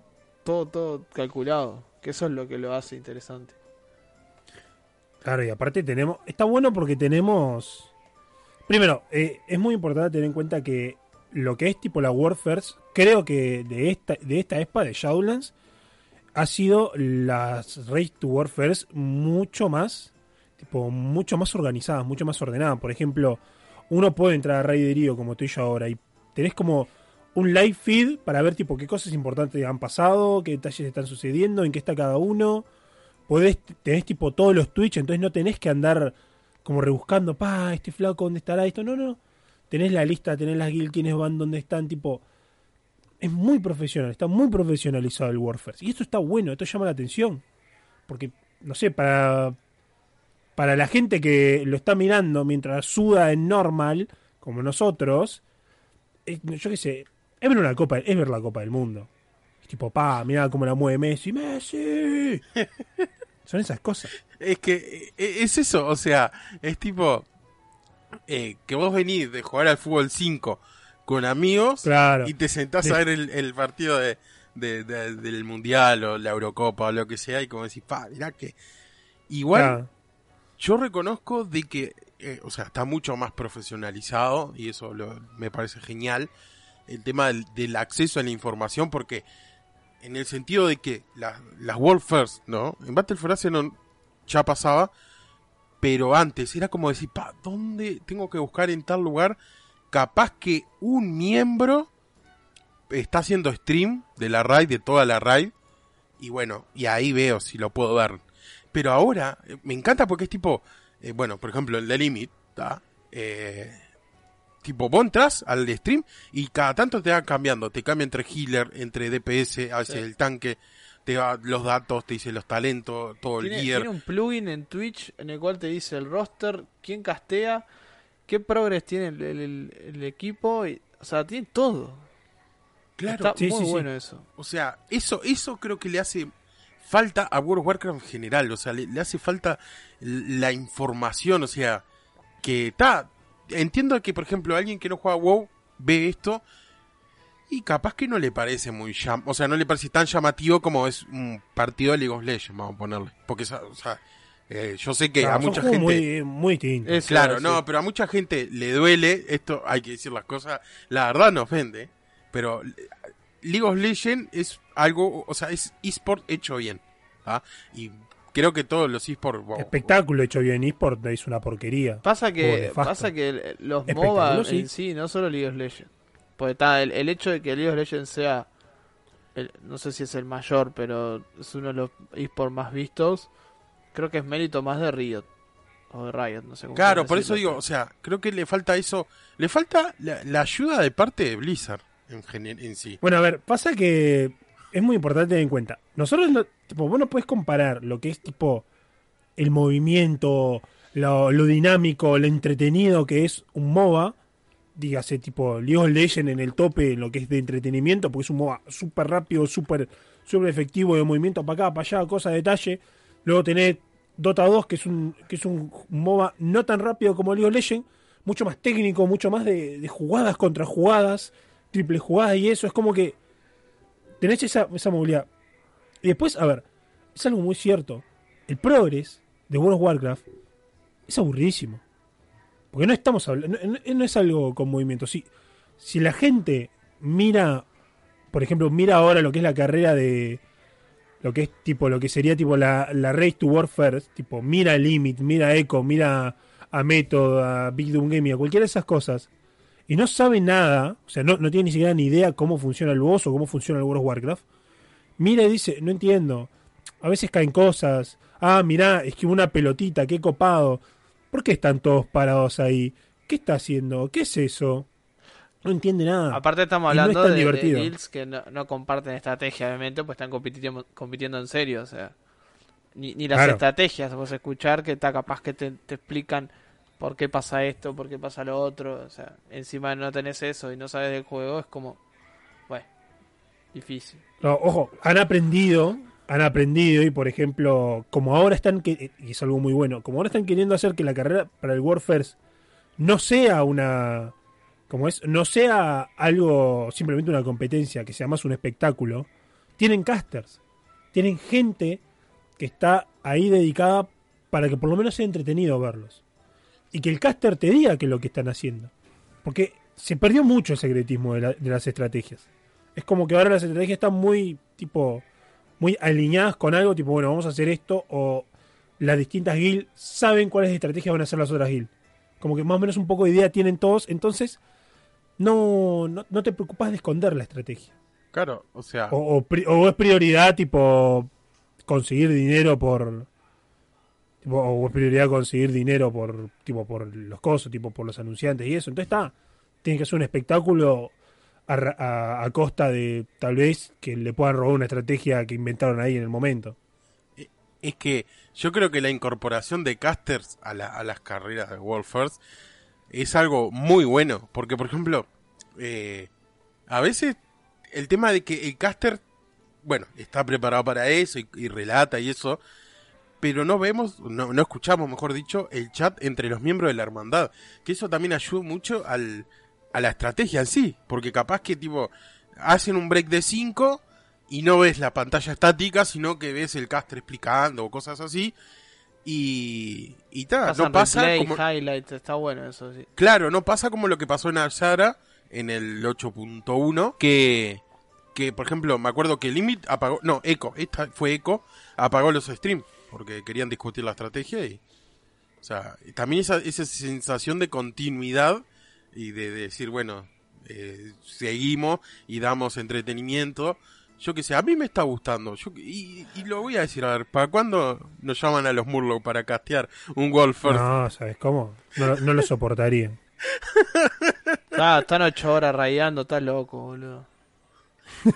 todo, todo calculado. Que eso es lo que lo hace interesante. Claro, y aparte tenemos. Está bueno porque tenemos. Primero, eh, es muy importante tener en cuenta que lo que es tipo la Warfares, creo que de esta, de esta ESPA de Shadowlands, ha sido las Race to Warfares mucho más. Tipo, mucho más organizadas, mucho más ordenadas. Por ejemplo, uno puede entrar a Raiderío como estoy yo ahora y tenés como un live feed para ver tipo qué cosas importantes han pasado, qué detalles están sucediendo, en qué está cada uno podés, tenés tipo todos los Twitch, entonces no tenés que andar como rebuscando, pa, este flaco, ¿dónde estará esto? No, no. Tenés la lista, tenés las guild, quiénes van, dónde están, tipo. Es muy profesional, está muy profesionalizado el Warfare. Y esto está bueno, esto llama la atención. Porque, no sé, para. Para la gente que lo está mirando mientras suda en normal, como nosotros, eh, yo qué sé, es ver una copa, es ver la Copa del Mundo. Es tipo, pa, mirá cómo la mueve Messi, Messi. Son esas cosas. Es que eh, es eso, o sea, es tipo eh, que vos venís de jugar al fútbol 5 con amigos Claro. y te sentás De- a ver el, el partido de, de- de- del Mundial o la Eurocopa o lo que sea y como decís, pa, mirá que... Igual Claro. Yo reconozco de que, eh, o sea, está mucho más profesionalizado y eso lo- me parece genial, el tema del, acceso a la información porque en el sentido de que la- las World First, ¿no? En Battle for Azeroth ya pasaba, pero antes era como decir, pa, ¿dónde tengo que buscar en tal lugar? Capaz que un miembro está haciendo stream de la raid, de toda la raid, y bueno, y ahí veo si lo puedo ver. Pero ahora, eh, me encanta porque es tipo, eh, bueno, por ejemplo, el de Limit, ¿tá? Eh, tipo, vos entras al stream y cada tanto te va cambiando, te cambia entre healer, entre DPS, a veces Sí. el tanque, te da los datos, te dice los talentos, todo el gear. tiene un plugin en Twitch en el cual te dice el roster, quién castea, qué progress tiene el, el- el- el equipo, y, o sea, tiene todo. Claro, Está sí, muy sí, sí. bueno eso. O sea, eso, eso creo que le hace falta a World of Warcraft en general. O sea, le, le hace falta la información. O sea, que está. Entiendo que, por ejemplo, alguien que no juega WoW ve esto y capaz que no le parece muy llam O sea, no le parece tan llamativo como es un partido de League of Legends, vamos a ponerle. Porque, o sea, eh, yo sé que Claro, a mucha gente. Muy, muy distintos. Es- Claro, no, pero a mucha gente le duele, esto hay que decir las cosas, la verdad no ofende, pero League of Legends es algo, o sea, es eSport hecho bien, ¿ah? Y creo que todos los eSports... wow, Espectáculo hecho bien, eSport es una porquería. Pasa que, pasa que los MOBA sí. en sí, no solo League of Legends. Porque está el, el hecho de que League of Legends sea, el- no sé si es el mayor, pero es uno de los esports más vistos, creo que es mérito más de Riot. o de Riot, no sé cómo Claro, por eso digo, o sea, creo que le falta eso, le falta la, la ayuda de parte de Blizzard en, en sí. Bueno, a ver, pasa que es muy importante tener en cuenta. Nosotros, no, vos no puedes comparar lo que es tipo el movimiento, lo, dinámico, lo entretenido que es un MOBA, dígase tipo League of Legends en el tope lo que es de entretenimiento, porque es un MOBA súper rápido, súper súper efectivo de movimiento para acá, para allá, cosa de detalle. Luego tenés Dota 2, que es un, que es un MOBA no tan rápido como League of Legends, mucho más técnico, mucho más de, de jugadas contra jugadas, triple jugadas y eso. Es como que tenés esa, esa movilidad. Y después, a ver, es algo muy cierto. El progress de World of Warcraft es aburridísimo. Porque no estamos hablando, no, es algo con movimiento. Si, si la gente mira, por ejemplo, mira ahora lo que es la carrera de lo que es tipo, lo que sería tipo la, la Race to War First, tipo, mira Limit, mira Echo, mira a Method, a Big Doom Gaming, a cualquiera de esas cosas, y no sabe nada, o sea, no, no tiene ni siquiera ni idea cómo funciona el boss o cómo funciona el World of Warcraft, mira y dice, no entiendo, a veces caen cosas, ah, mirá, es que una pelotita, qué copado, ¿por qué están todos parados ahí? ¿Qué está haciendo? ¿Qué es eso? No entiende nada. Aparte estamos Y no es hablando de, de que no, no comparten estrategia, obviamente, pues están compitiendo, compitiendo en serio, o sea, ni, ni las Claro. estrategias, vos escuchar que está capaz que te, te explican por qué pasa esto, por qué pasa lo otro, o sea, encima no tenés eso y no sabes del juego, es como, bueno, difícil. No, ojo, han aprendido, han aprendido y por ejemplo, como ahora están, que, y es algo muy bueno, como ahora están queriendo hacer que la carrera para el First no sea una, como es, no sea algo, simplemente una competencia, que sea más un espectáculo, tienen casters, tienen gente que está ahí dedicada para que por lo menos sea entretenido verlos. Y que el caster te diga qué es lo que están haciendo. Porque se perdió mucho el secretismo de, la- de las estrategias. Es como que ahora las estrategias están muy, tipo, muy alineadas con algo, tipo, bueno, vamos a hacer esto, o las distintas guilds saben cuáles estrategias van a hacer las otras guilds. Como que más o menos un poco de idea tienen todos, entonces no, no, no te preocupas de esconder la estrategia. Claro, o sea, O, o pri- o es prioridad, tipo, conseguir dinero por... o es prioridad conseguir dinero por, tipo, por los cosos, tipo, por los anunciantes y eso. Entonces está, tiene que ser un espectáculo a, costa de, tal vez, que le puedan robar una estrategia que inventaron ahí en el momento. es que yo creo que la incorporación de casters a, la- a las carreras de World First es algo muy bueno, porque por ejemplo, eh, a veces el tema de que el caster, bueno, está preparado para eso y relata y eso, pero no vemos, no, no escuchamos, mejor dicho, el chat entre los miembros de la hermandad, que eso también ayuda mucho al, a la estrategia en sí, porque capaz que tipo hacen un break de 5 y no ves la pantalla estática, sino que ves el caster explicando o cosas así. Y, y ta, no pasa replay, como, highlights, está bueno eso, sí. claro, no pasa como lo que pasó en Arzara en el 8.1, que, que por ejemplo, me acuerdo que Limit apagó, no, Echo, esta fue Echo, apagó los streams, porque querían discutir la estrategia y, o sea, y también esa, esa sensación de continuidad y de, de decir, bueno, eh, seguimos y damos entretenimiento. Yo que sé, a mí me está gustando. Yo, que- y, y lo voy a decir, a ver, ¿para cuándo nos llaman a los Murloc para castear un Wolf First? No, ¿sabes cómo? No, lo- no lo soportarían. Ah, están ocho horas rayando, está loco, boludo.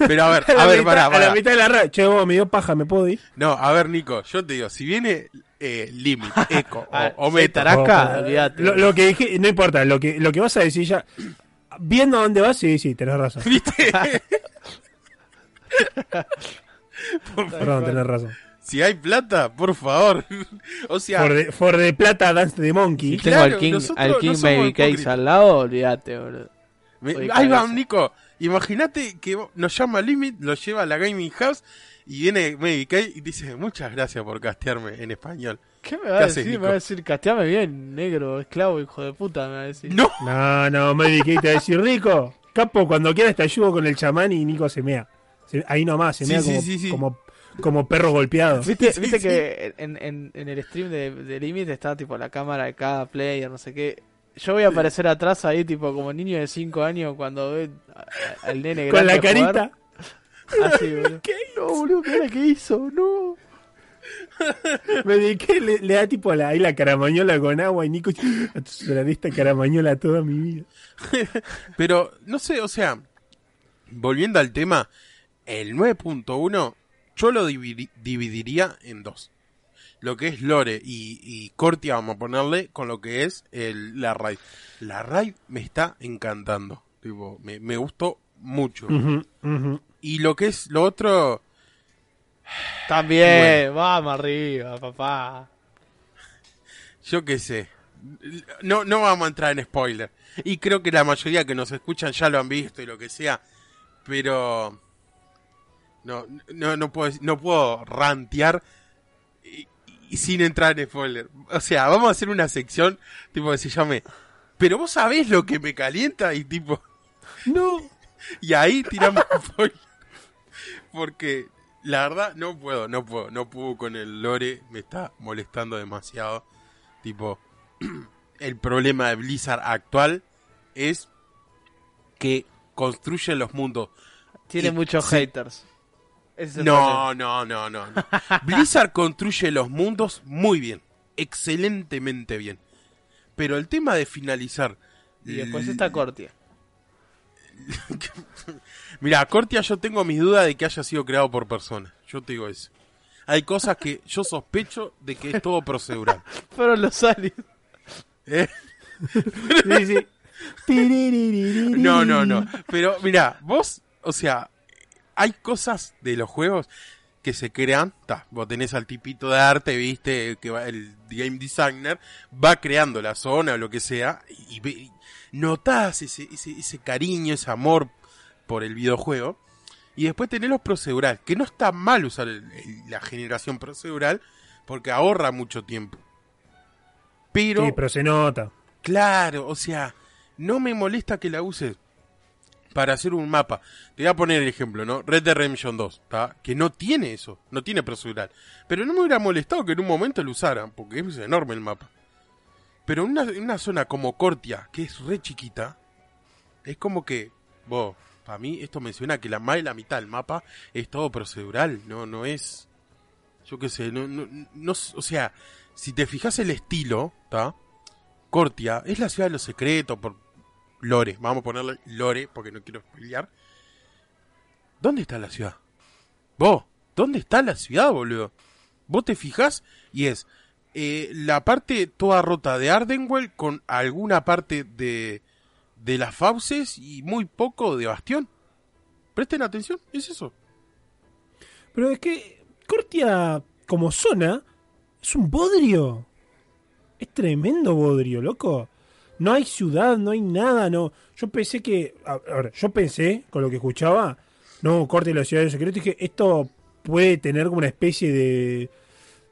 Pero a ver, A ver, mitad- pará, A la mitad de la radio. Che, vos, me dio paja, ¿me puedo ir? No, a ver, Nico, yo te digo, si viene eh, Limit, Echo o, Ah, o Tarasca, Oh, olvídate. Lo, lo que dije, no importa, lo que, lo que vas a decir ya. Viendo a dónde vas, sí, sí, tenés razón. ¿viste? Perdón, tenés razón. si hay plata, por favor. o sea, For the, for the plata dance de Monkey. Si tengo claro, al King, al no King somos Baby Cakes hipócritas. al lado, olvídate, boludo. me- ahí va. Nico. Imagínate que nos llama Limit, lo lleva a la Gaming House y viene K y dice, muchas gracias por castearme en español. ¿Qué me va ¿Qué a haces, decir? Nico? Me va a decir, casteame bien, negro, esclavo, hijo de puta, me va a decir. No, No, no, te va a decir, Rico, capo, cuando quieras te ayudo con el chamán y Nico se mea. Ahí nomás, se Sí, mea sí, como, sí, sí. como, como perro golpeado. ¿Viste, Sí, viste sí. que en, en, en el stream de, de Limit está tipo la cámara de cada player, no sé qué? Yo voy a aparecer atrás ahí, tipo como niño de 5 años cuando ve al nene Con la jugar. carita. Así, boludo. No, boludo, mira qué hizo, no. Me dediqué, le, le da tipo la, ahí la caramañola con agua y Nico, de esta caramañola toda mi vida. Pero, no sé, o sea, volviendo al tema, el 9.1 yo lo dividi- dividiría en dos. Lo que es Lore y, y Cortia, vamos a ponerle, con lo que es el, la raid. La raid me está encantando. Tipo, me, me gustó mucho. Y lo que es lo otro, También, vamos arriba, papá. yo qué sé. No, no vamos a entrar en spoiler. Y creo que la mayoría que nos escuchan ya lo han visto y lo que sea. Pero no, no, no puedo, no puedo rantear y, sin entrar en spoiler. O sea, vamos a hacer una sección tipo que se llame. Pero vos sabés lo que me calienta y tipo. No, Y ahí tiramos spoiler. Porque la verdad no puedo, no puedo, no puedo con el lore, me está molestando demasiado. Tipo, el problema de Blizzard actual es que construye los mundos. Tiene Y- muchos haters. Ese No, no, no, no. no. Blizzard construye los mundos muy bien, excelentemente bien. Pero el tema de finalizar... Y después está Cortia. Mira, Cortia yo tengo mis dudas de que haya sido creado por personas. Yo te digo eso. Hay cosas que yo sospecho de que es todo procedural. Fueron los aliens. ¿eh? sí, sí. No, no, no. Pero mira, vos, o sea, hay cosas de los juegos que se crean. Ta, vos tenés al tipito de arte, viste, que va, el game designer va creando la zona o lo que sea, y, ve- y notás ese, ese, ese cariño, ese amor por el videojuego. Y después tenés los procedural, que no está mal usar el- el- la generación procedural, porque ahorra mucho tiempo. Pero, Sí, pero se nota. Claro, o sea, no me molesta que la uses para hacer un mapa. Te voy a poner el ejemplo, ¿no? Red Dead Redemption 2, ¿tá? Que no tiene eso, no tiene procedural. Pero no me hubiera molestado que en un momento lo usaran, porque es enorme el mapa. Pero en una, una zona como Cortia, que es re chiquita, es como que, vos, para mí esto menciona que la más de la mitad del mapa es todo procedural, no, no es, yo qué sé, no, no, no, o sea, si te fijas el estilo, ¿está? Cortia es la ciudad de los secretos por Lore, vamos a ponerle Lore porque no quiero spoilear. ¿Dónde está la ciudad? Vos, ¿dónde está la ciudad, boludo? Vos te fijas y es eh, la parte toda rota de Ardenwell con alguna parte de, de las fauces y muy poco de Bastión. Presten atención, es eso. Pero es que Cortia, como zona, es un bodrio. Es tremendo bodrio, loco. No hay ciudad, no hay nada, no. Yo pensé que. A, a ver, yo pensé, con lo que escuchaba, no, Cortia y la ciudad de los secretos, dije, esto puede tener como una especie de.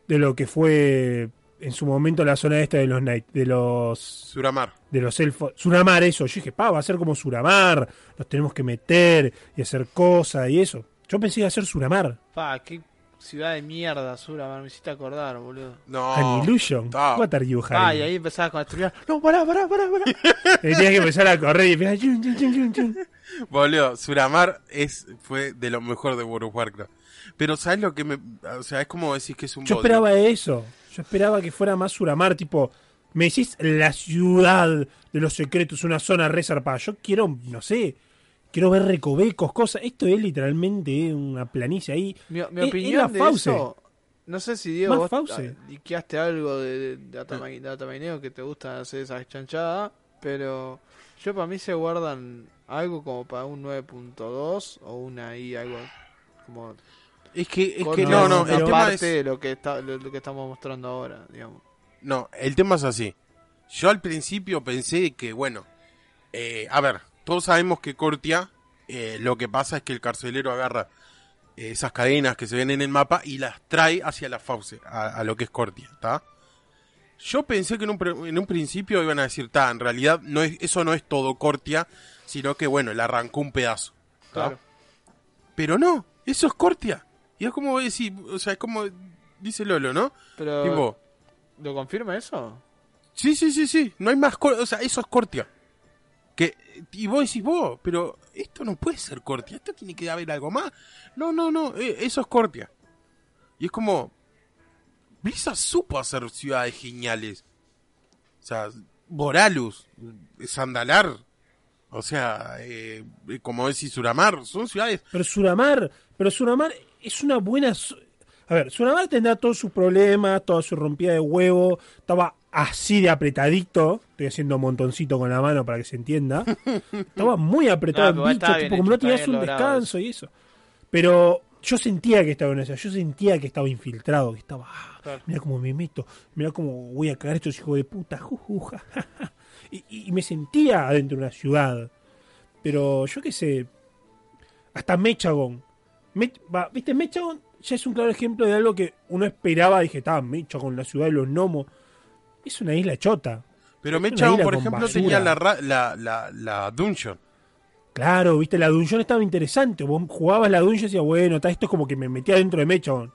de lo que fue en su momento la zona esta de los Night, de los Suramar. de los elfos. Suramar, eso. Yo dije, pa, va a ser como Suramar. Nos tenemos que meter y hacer cosas y eso. Yo pensé que iba a ser Suramar. Pa, qué ciudad de mierda, Sura, me hiciste acordar, boludo. No. An illusion. What are you Ah, hiding? y ahí empezaba con estudiar. No, pará, pará, pará, pará. Y tenías que empezar a correr y chun, chun, chun, chun. Boludo, Suramar es, fue de lo mejor de World of Warcraft. Pero ¿sabes lo que me...? O sea, es como decir que es un Yo bodrio. esperaba eso. Yo esperaba que fuera más Suramar, tipo. Me decís la ciudad de los secretos, una zona resarpada. Yo quiero, no sé, quiero ver recovecos, cosas. Esto es literalmente una planicie ahí. Mi, mi Es- es opinión la de Fauce. eso... No sé si Diego Más vos ah, diqueaste algo de, de, datamineo que te gusta hacer esas chanchadas, pero yo para mí se guardan algo como para un 9.2 o una ahí algo como Es que, es que no, no, el tema aparte es... de lo que está lo, lo que estamos mostrando ahora, digamos. No, el tema es así. Yo al principio pensé que, bueno, eh, a ver, todos sabemos que Cortia, eh, lo que pasa es que el carcelero agarra eh, esas cadenas que se ven en el mapa y las trae hacia la fauce, a, a lo que es Cortia, ¿está? Yo pensé que en un, en un principio iban a decir, ta, en realidad no es, eso no es todo Cortia, sino que, bueno, le arrancó un pedazo. Claro. Pero no, eso es Cortia. Y es como decir, o sea, es como dice Lolo, ¿no? Pero Tipo, ¿lo confirma eso? Sí, sí, sí, sí. No hay más Cortia. O sea, eso es Cortia. Que, y vos decís vos, pero esto no puede ser Cortia. Esto tiene que haber algo más. No, no, no. eh, eso es Cortia. Y es como. Blizzard supo hacer ciudades geniales. O sea, Boralus, Sandalar, o sea, eh, como decís Suramar, son ciudades. Pero Suramar, pero Suramar es una buena. A ver, Suramar tendrá todos sus problemas, toda su rompida de huevo. Estaba así de apretadito. Estoy haciendo un montoncito con la mano para que se entienda. Estaba muy apretado No, el bicho, tipo, como no está tenías un logrado descanso y eso. Pero yo sentía que estaba en esa, yo sentía que estaba infiltrado, que estaba. ah, Claro. Mira cómo me meto, mira cómo voy a cagar a estos hijos de puta. ju, ju, ja, ja, ja. Y, y me sentía adentro de una ciudad. Pero yo qué sé, hasta Mechagon. Me- va, ¿Viste? Mechagon ya es un claro ejemplo de algo que uno esperaba. Dije, estaba Mechagon, la ciudad de los gnomos. Es una isla chota. Pero isla por ejemplo, basura. tenía la, la, la, la dungeon. Claro, viste, la dungeon estaba interesante. Vos jugabas la dungeon y decías, bueno, esto es como que me metía dentro de Mechagon.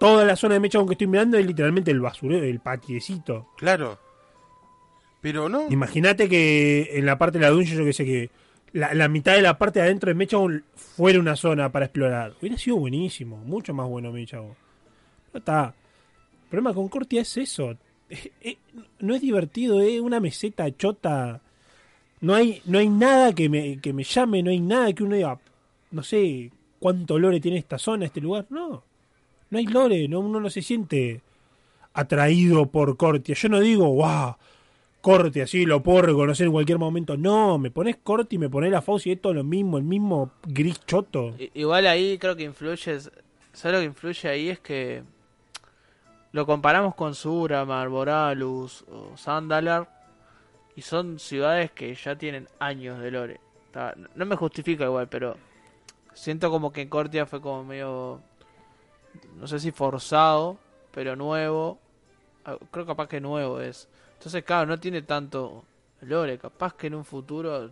Toda la zona de Mechagon que estoy mirando es literalmente el basurero, el patiecito. Claro. Pero no. Imagínate que en la parte de la dungeon, yo que sé que la, la mitad de la parte de adentro de Mechagon fuera una zona para explorar. Hubiera sido buenísimo, mucho más bueno Mechagon. No está. El problema con Cortia es eso. Eh, eh, no es divertido, es una meseta chota. No hay, no hay nada que me, que me llame, no hay nada que uno diga, no sé cuánto lore tiene esta zona, este lugar. No, no hay lore, no, uno no se siente atraído por Cortia. Yo no digo, wow, corte así, lo puedo reconocer en cualquier momento. No, me pones corte y me pones la Fauci y es lo mismo, el mismo gris choto. Igual ahí creo que influye, ¿sabes lo que influye ahí? Es que lo comparamos con Suramar, Boralus o Sandalar y son ciudades que ya tienen años de lore. No me justifica igual, pero siento como que Cortia fue como medio, no sé si forzado, pero nuevo. Ah, Creo capaz que nuevo es. Entonces, claro, no tiene tanto lore. Capaz que en un futuro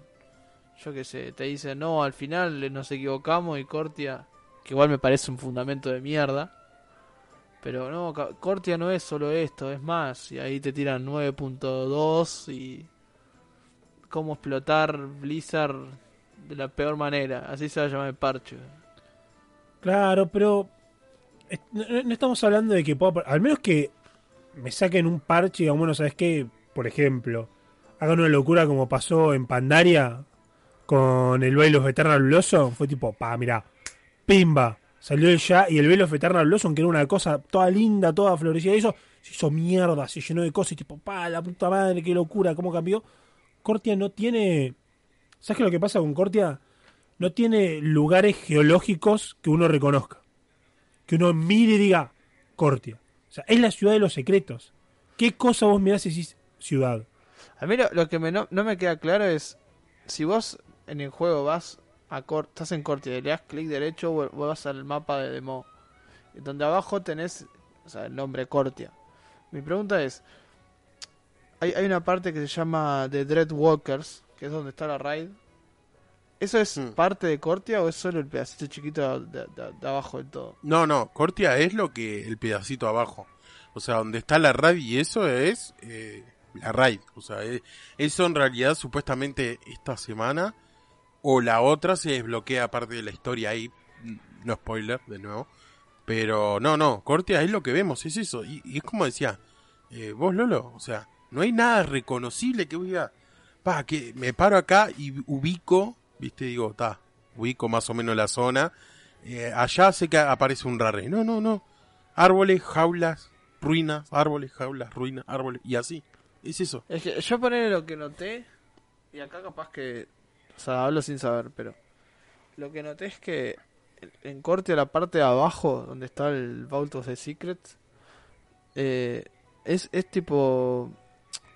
yo qué sé, te dicen, no, al final nos equivocamos y Cortia, que igual me parece un fundamento de mierda, pero no, Cortia no es solo esto, es más, y ahí te tiran 9.2 y cómo explotar Blizzard de la peor manera, así se va a llamar el parche. Claro, pero eh, no, estamos hablando de que pueda, al menos que me saquen un parche y digan, bueno, ¿sabes qué? Por ejemplo, hagan una locura como pasó en Pandaria con el Veil of Eternal Blossom, fue tipo, pa, mirá, pimba, salió el ya y el Veil of Eternal Blossom, que era una cosa toda linda, toda florecida y eso, se hizo mierda, se llenó de cosas y tipo, pa, la puta madre, qué locura, cómo cambió. Cortia no tiene... ¿Sabes qué lo que pasa con Cortia? No tiene lugares geológicos que uno reconozca. Que uno mire y diga, Cortia. O sea, es la ciudad de los secretos. ¿Qué cosa vos mirás y decís ciudad? A mí lo, que no me queda claro es, si vos en el juego vas a estás en Cortia y le das clic derecho, vu- vas al mapa de demo, donde abajo tenés o sea, el nombre Cortia. Mi pregunta es, hay, hay una parte que se llama The Dreadwalkers, que es donde está la raid. ¿Eso es Hmm. parte de Cortia o es solo el pedacito chiquito de, de- de abajo del todo? No, no, Cortia es lo que el pedacito abajo. O sea, donde está la raid y eso es eh, la raid. O sea, eh, eso en realidad supuestamente esta semana o la otra se desbloquea parte de la historia ahí. Mm, No spoiler, de nuevo. Pero no, no, Cortia es lo que vemos, es eso. Y, y es como decía, eh, vos Lolo, o sea, no hay nada reconocible que voy a... Pa, que me paro acá y ubico, viste, digo, está, ubico más o menos la zona. Eh, allá sé que aparece un rarre. No, no, no. Árboles, jaulas, ruinas, árboles, jaulas, ruinas, árboles, y así. Es eso. Es que yo poner lo que noté, y acá capaz que, o sea, hablo sin saber, pero lo que noté es que en- corte a la parte de abajo, donde está el Vault of the Secrets, eh, es, es tipo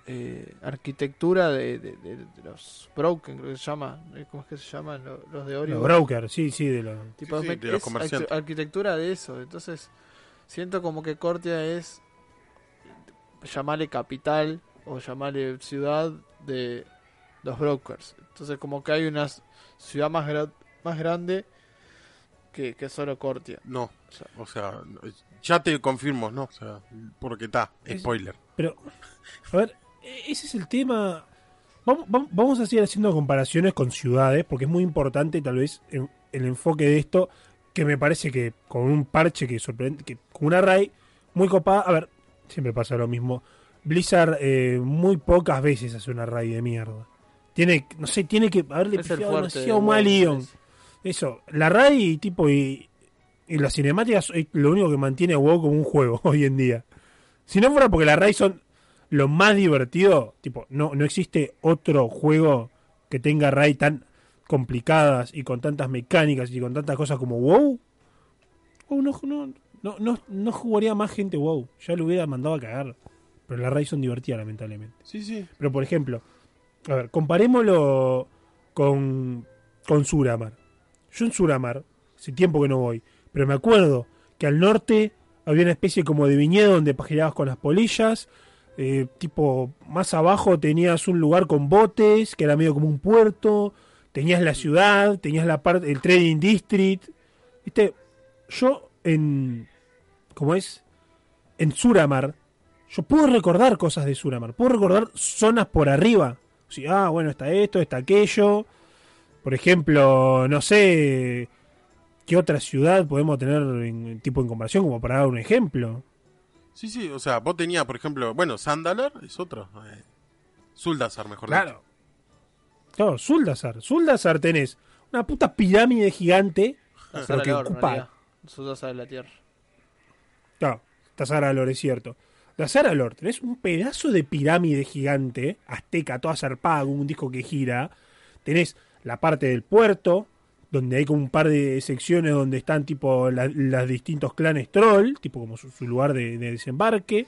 eh, arquitectura de, de- de- de los Broken, creo que se llama, eh, ¿cómo es que se llaman? Lo- Los, de Ori. Los brokers, sí, sí, de los... Tipo, Sí, sí, me- de los es comerciantes. arqu- arquitectura de eso. Entonces, siento como que Cortia es llamarle capital o llamarle ciudad de los brokers. Entonces, como que hay una ciudad más, gra- más grande que, que solo Cortia. No, o sea, ya te confirmo, no, o sea, porque está, Es- spoiler. Pero, a ver, e- ese es el tema. Vamos, vam- vamos a seguir haciendo comparaciones con ciudades, porque es muy importante tal vez en- el enfoque de esto, que me parece que con un parche que sorprende, que con una array muy copada, a ver, Siempre pasa lo mismo. Blizzard eh, muy pocas veces hace una raid de mierda. Tiene, no sé, tiene que haberle pifiado demasiado de mal es- Eso, la raid tipo y, y las cinemáticas es lo único que mantiene a WoW como un juego hoy en día. Si no fuera porque las raid son lo más divertido, tipo, no, no existe otro juego que tenga raid tan complicadas y con tantas mecánicas y con tantas cosas como WoW. WoW no, no, no, no, no jugaría más gente WoW. Ya lo hubiera mandado a cagar. Pero las raids son divertidas, lamentablemente. Sí, sí. Pero por ejemplo, a ver, comparémoslo con, con Suramar. Yo en Suramar, hace tiempo que no voy, pero me acuerdo que al norte había una especie como de viñedo donde pajeabas con las polillas. eh, tipo, más abajo tenías un lugar con botes, que era medio como un puerto. Tenías la ciudad, tenías la parte, el trading district. Viste, yo en. ¿Cómo es? En Suramar, yo puedo recordar cosas de Suramar, puedo recordar zonas por arriba. Sí, ah, bueno, está esto, está aquello. Por ejemplo, no sé qué otra ciudad podemos tener en, tipo en comparación, como para dar un ejemplo. Sí, sí, o sea, vos tenías, por ejemplo, bueno, Sandalar es otro. Eh, mejor dicho. Claro, Zuldazar. Zuldazar tenés una puta pirámide gigante. Tazar que al oro, en ocupa- realidad. Su taza de la tierra. Claro, Tazaralor, es cierto. Tazaralor, tenés un pedazo de pirámide gigante, azteca, toda zarpada, un disco que gira. Tenés la parte del puerto, donde hay como un par de secciones donde están tipo los distintos clanes troll, tipo como su, lugar de, de desembarque.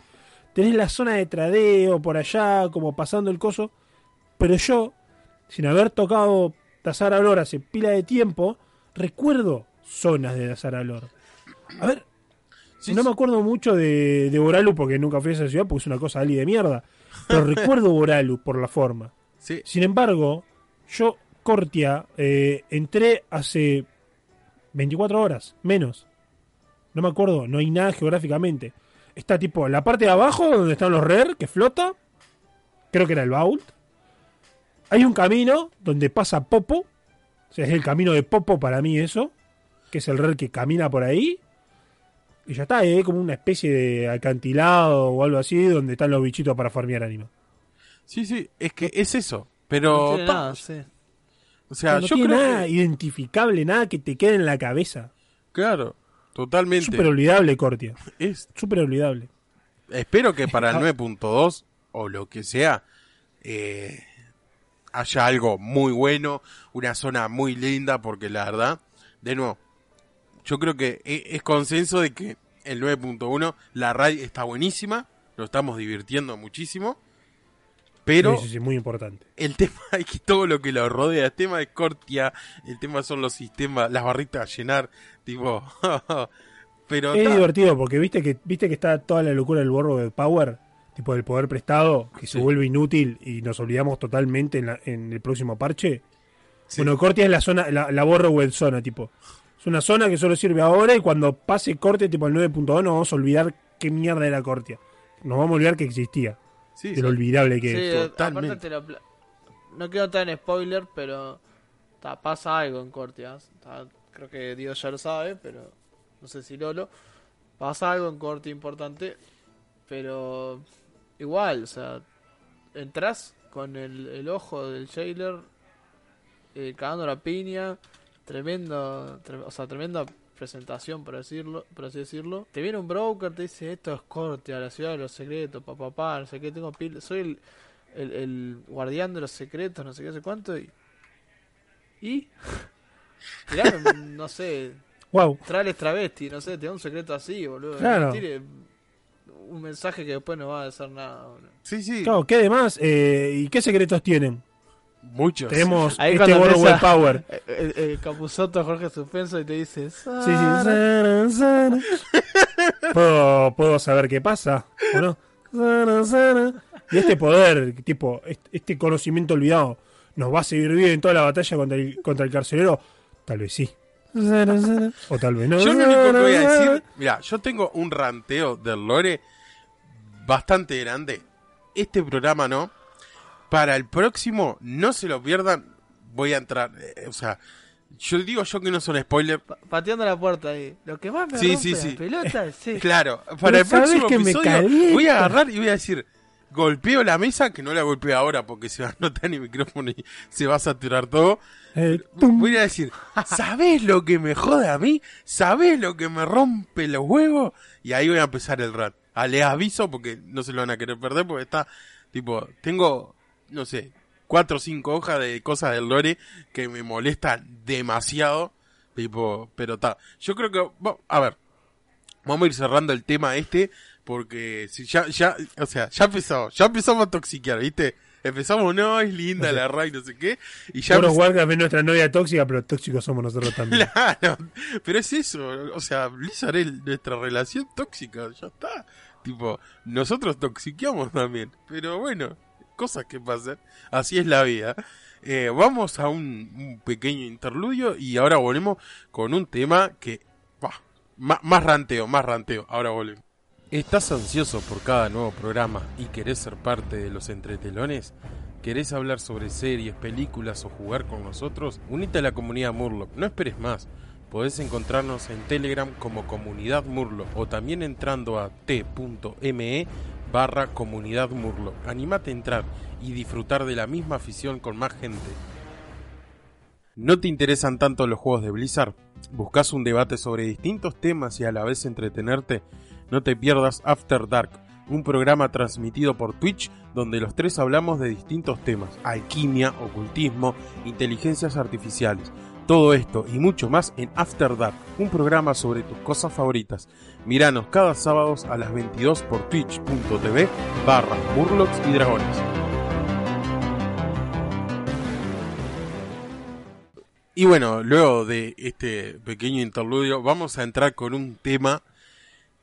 Tenés la zona de tradeo por allá, como pasando el coso. Pero yo, sin haber tocado Tazaralor hace pila de tiempo, recuerdo zonas de Tazaralor. A ver, Sí, no sí. me acuerdo mucho de, de Boralu porque nunca fui a esa ciudad porque es una cosa ali de mierda. Pero recuerdo Boralu por la forma. Sí, Sin embargo, yo, Cortia, eh, entré hace 24 horas, menos. No me acuerdo, no hay nada geográficamente. Está tipo la parte de abajo donde están los RER que flota. Creo que era el Vault. Hay un camino donde pasa Popo. O sea, es el camino de Popo para mí eso. Que es el RER que camina por ahí. Y ya está, es como una especie de acantilado o algo así donde están los bichitos para farmear ánima. sí, sí, es que es eso. No Pero, tiene pa, nada, sí. o sea, no yo tiene creo nada que, identificable, nada que te quede en la cabeza. claro, totalmente. Súper olvidable, Cortia. Es, Súper olvidable. espero que para el 9.2 o lo que sea eh, haya algo muy bueno, una zona muy linda, porque la verdad, de nuevo, yo creo que e- es consenso de que el 9.1, la raid está buenísima, lo estamos divirtiendo muchísimo, pero Sí, sí, sí, muy importante. el tema es que todo lo que lo rodea, el tema de Cortia, el tema son los sistemas, las barritas a llenar, tipo, pero Es ta- divertido porque viste que viste que está toda la locura del borro de Power, tipo del poder prestado, que se vuelve inútil y nos olvidamos totalmente en, la- en el próximo parche. Bueno, Cortia es la zona, la, la Borrowed zona, tipo. Es una zona que solo sirve ahora y cuando pase Corte, tipo el 9.2, nos vamos a olvidar qué mierda era Cortia. Nos vamos a olvidar que existía. Sí, De sí. lo olvidable que Sí, es. totalmente. te lo No quiero estar en spoiler, pero ta, pasa algo en Cortias. Ta, creo que Dios ya lo sabe, pero no sé si Lolo. Pasa algo en Corti importante, pero igual, o sea, entras con el, el ojo del jailer eh, cagando la piña, tremendo, tre- o sea, tremenda presentación, por decirlo, por así decirlo. Te viene un broker, te dice esto es Cortia, la ciudad de los secretos, papá, papá, no sé qué, tengo pil soy el, el, el guardián de los secretos, no sé qué, no sé cuánto, y... ¿Y? Tirame, no sé, Wow. Trales travesti, no sé, te da un secreto así, boludo. Claro. Tire un mensaje que después no va a decir nada, boludo. Sí, sí, Claro, ¿qué demás? Eh, ¿Y qué secretos tienen? Muchos. Tenemos Ahí este empieza- Power. El, el, el Capuzoto Jorge Suspenso y te dice... Sí, sí. Sana, sana. ¿Puedo, puedo saber qué pasa, ¿o no? Sana, sana. Y este poder, tipo, este, conocimiento olvidado, ¿nos va a servir bien en toda la batalla contra el, contra el carcelero? Tal vez sí. O tal vez no. Yo lo único que voy a decir, mira, yo tengo un ranteo del lore bastante grande. Este programa no. Para el próximo, no se lo pierdan. Voy a entrar, eh, o sea, Yo digo yo que no son spoilers. Pa- pateando la puerta ahí. Lo que más me Sí, rompe sí, sí. pelota eso. Claro, para el próximo que episodio voy a agarrar y voy a decir, golpeo la mesa, que no la golpeo ahora porque se va a notar el micrófono y se va a saturar todo. Eh. Voy a decir, ¿sabés lo que me jode a mí? ¿Sabés lo que me rompe los huevos? Y ahí voy a empezar el rat. Ah, les aviso porque no se lo van a querer perder porque está, tipo, tengo, no sé, cuatro o cinco hojas de cosas del lore que me molestan demasiado. Tipo, pero está. Yo creo que, bo- a ver, vamos a ir cerrando el tema este porque si ya, ya, o sea, ya empezamos, ya empezamos a toxiquear, ¿viste? Empezamos, no, es linda la Ray, no sé qué, y ya Warcraft es nuestra novia tóxica, pero tóxicos somos nosotros también. Claro, pero es eso, o sea, Blizzard es nuestra relación tóxica, ya está. Tipo, nosotros toxiqueamos también, pero bueno, cosas que pasan, así es la vida. Eh, vamos a un, pequeño interludio y ahora volvemos con un tema que, bah, ma- más ranteo, más ranteo, ahora volvemos. ¿Estás ansioso por cada nuevo programa y querés ser parte de los entretelones? ¿Querés hablar sobre series, películas o jugar con nosotros? Unite a la comunidad Murloc, no esperes más. Podés encontrarnos en Telegram como Comunidad Murloc o también entrando a t.me barra Comunidad Murloc. Animate a entrar y disfrutar de la misma afición con más gente. ¿No te interesan tanto los juegos de Blizzard? ¿Buscas un debate sobre distintos temas y a la vez entretenerte? No te pierdas After Dark, un programa transmitido por Twitch donde los tres hablamos de distintos temas, alquimia, ocultismo, inteligencias artificiales. Todo esto y mucho más en After Dark, un programa sobre tus cosas favoritas. Miranos cada sábado a las 22 por twitch.tv barra Murlocs y Dragones. Y bueno, luego de este pequeño interludio, vamos a entrar con un tema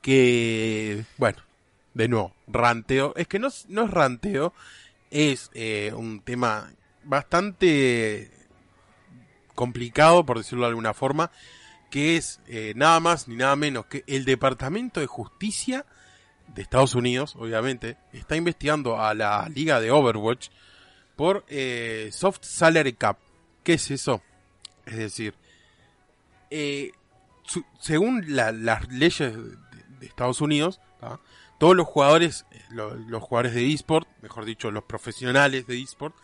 que, bueno, de nuevo, ranteo. Es que no, no es ranteo, es eh, un tema bastante complicado, por decirlo de alguna forma, que es eh, nada más ni nada menos que el Departamento de Justicia de Estados Unidos, obviamente, está investigando a la liga de Overwatch por eh, Soft Salary Cap. ¿Qué es eso? Es decir, eh, según la- las leyes de, Estados Unidos, todos los jugadores, lo- los jugadores de eSport, mejor dicho, los profesionales de eSport,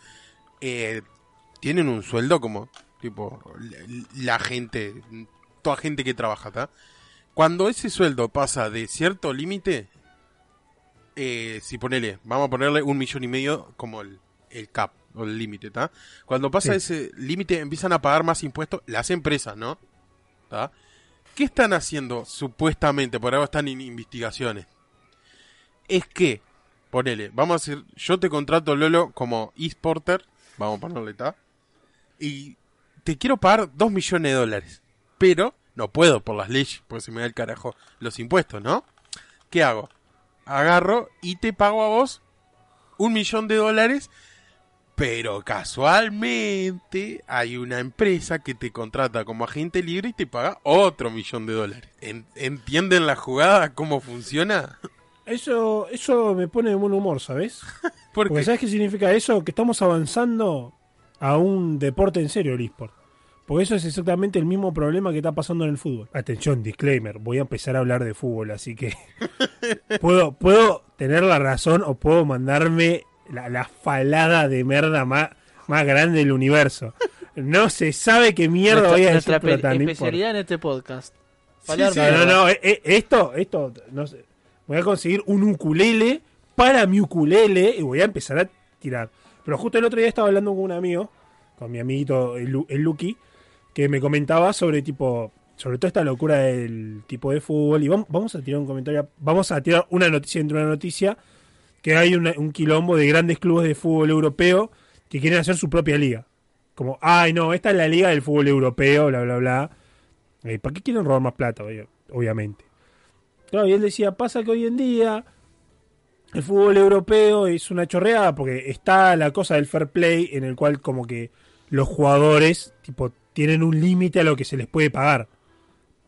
tienen un sueldo como, tipo, la, la gente, toda gente que trabaja, ¿tá? Cuando ese sueldo pasa de cierto límite, eh, si ponele, vamos a ponerle un millón y medio como el, el cap o el límite, ¿tá? Cuando pasa Sí. ese límite empiezan a pagar más impuestos las empresas, ¿no? ¿Tá? ¿Qué están haciendo supuestamente? Por ahora están en investigaciones. Es que, ponele, vamos a decir, yo te contrato Lolo como esporter, vamos a ponerle, ¿tá? Y te quiero pagar dos millones de dólares. Pero no puedo por las leyes, porque se me da el carajo los impuestos, ¿no? ¿Qué hago? Agarro y te pago a vos un millón de dólares, pero casualmente hay una empresa que te contrata como agente libre y te paga otro millón de dólares. En- ¿Entienden la jugada? ¿Cómo funciona? Eso, eso me pone de buen humor, ¿sabes? Porque ¿sabes qué significa eso? Que estamos avanzando a un deporte en serio, el eSport. Porque eso es exactamente el mismo problema que está pasando en el fútbol. Atención, disclaimer, voy a empezar a hablar de fútbol, así que puedo, puedo tener la razón o puedo mandarme la, la falada de mierda más, más grande del universo. No se sabe qué mierda nuestra, voy a nuestra decir, importa. especialidad en este podcast. Sí, sí. No, no, eh, eh, esto, esto, no sé. Voy a conseguir un ukulele para mi ukulele y voy a empezar a tirar. Pero justo el otro día estaba hablando con un amigo, con mi amiguito, el, el Lucky, que me comentaba sobre tipo, sobre toda esta locura del tipo de fútbol. Y vamos, vamos a tirar un comentario, vamos a tirar una noticia dentro de una noticia, que hay un quilombo de grandes clubes de fútbol europeo que quieren hacer su propia liga. Como, ay no, esta es la liga del fútbol europeo, bla, bla, bla. Eh, ¿Para qué quieren robar más plata, obviamente? Claro, y él decía, pasa que hoy en día el fútbol europeo es una chorreada porque está la cosa del fair play en el cual como que los jugadores tipo tienen un límite a lo que se les puede pagar.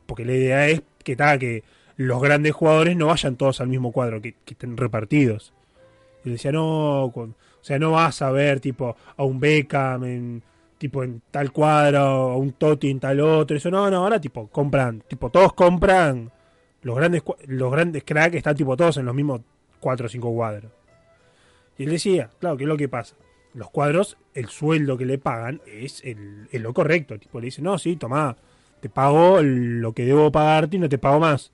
Porque la idea es que ta, que los grandes jugadores no vayan todos al mismo cuadro, que, estén repartidos. Y decía, no, con- o sea, no vas a ver tipo a un Beckham en, tipo en tal cuadro, o un Toti en tal otro, eso no, no, ahora tipo compran, tipo todos compran los grandes los grandes cracks están tipo todos en los mismos cuatro o cinco cuadros. Y él decía, claro, ¿qué es lo que pasa? Los cuadros, el sueldo que le pagan es, el, lo correcto. Tipo, le dice, no, sí, tomá, te pago lo que debo pagarte y no te pago más.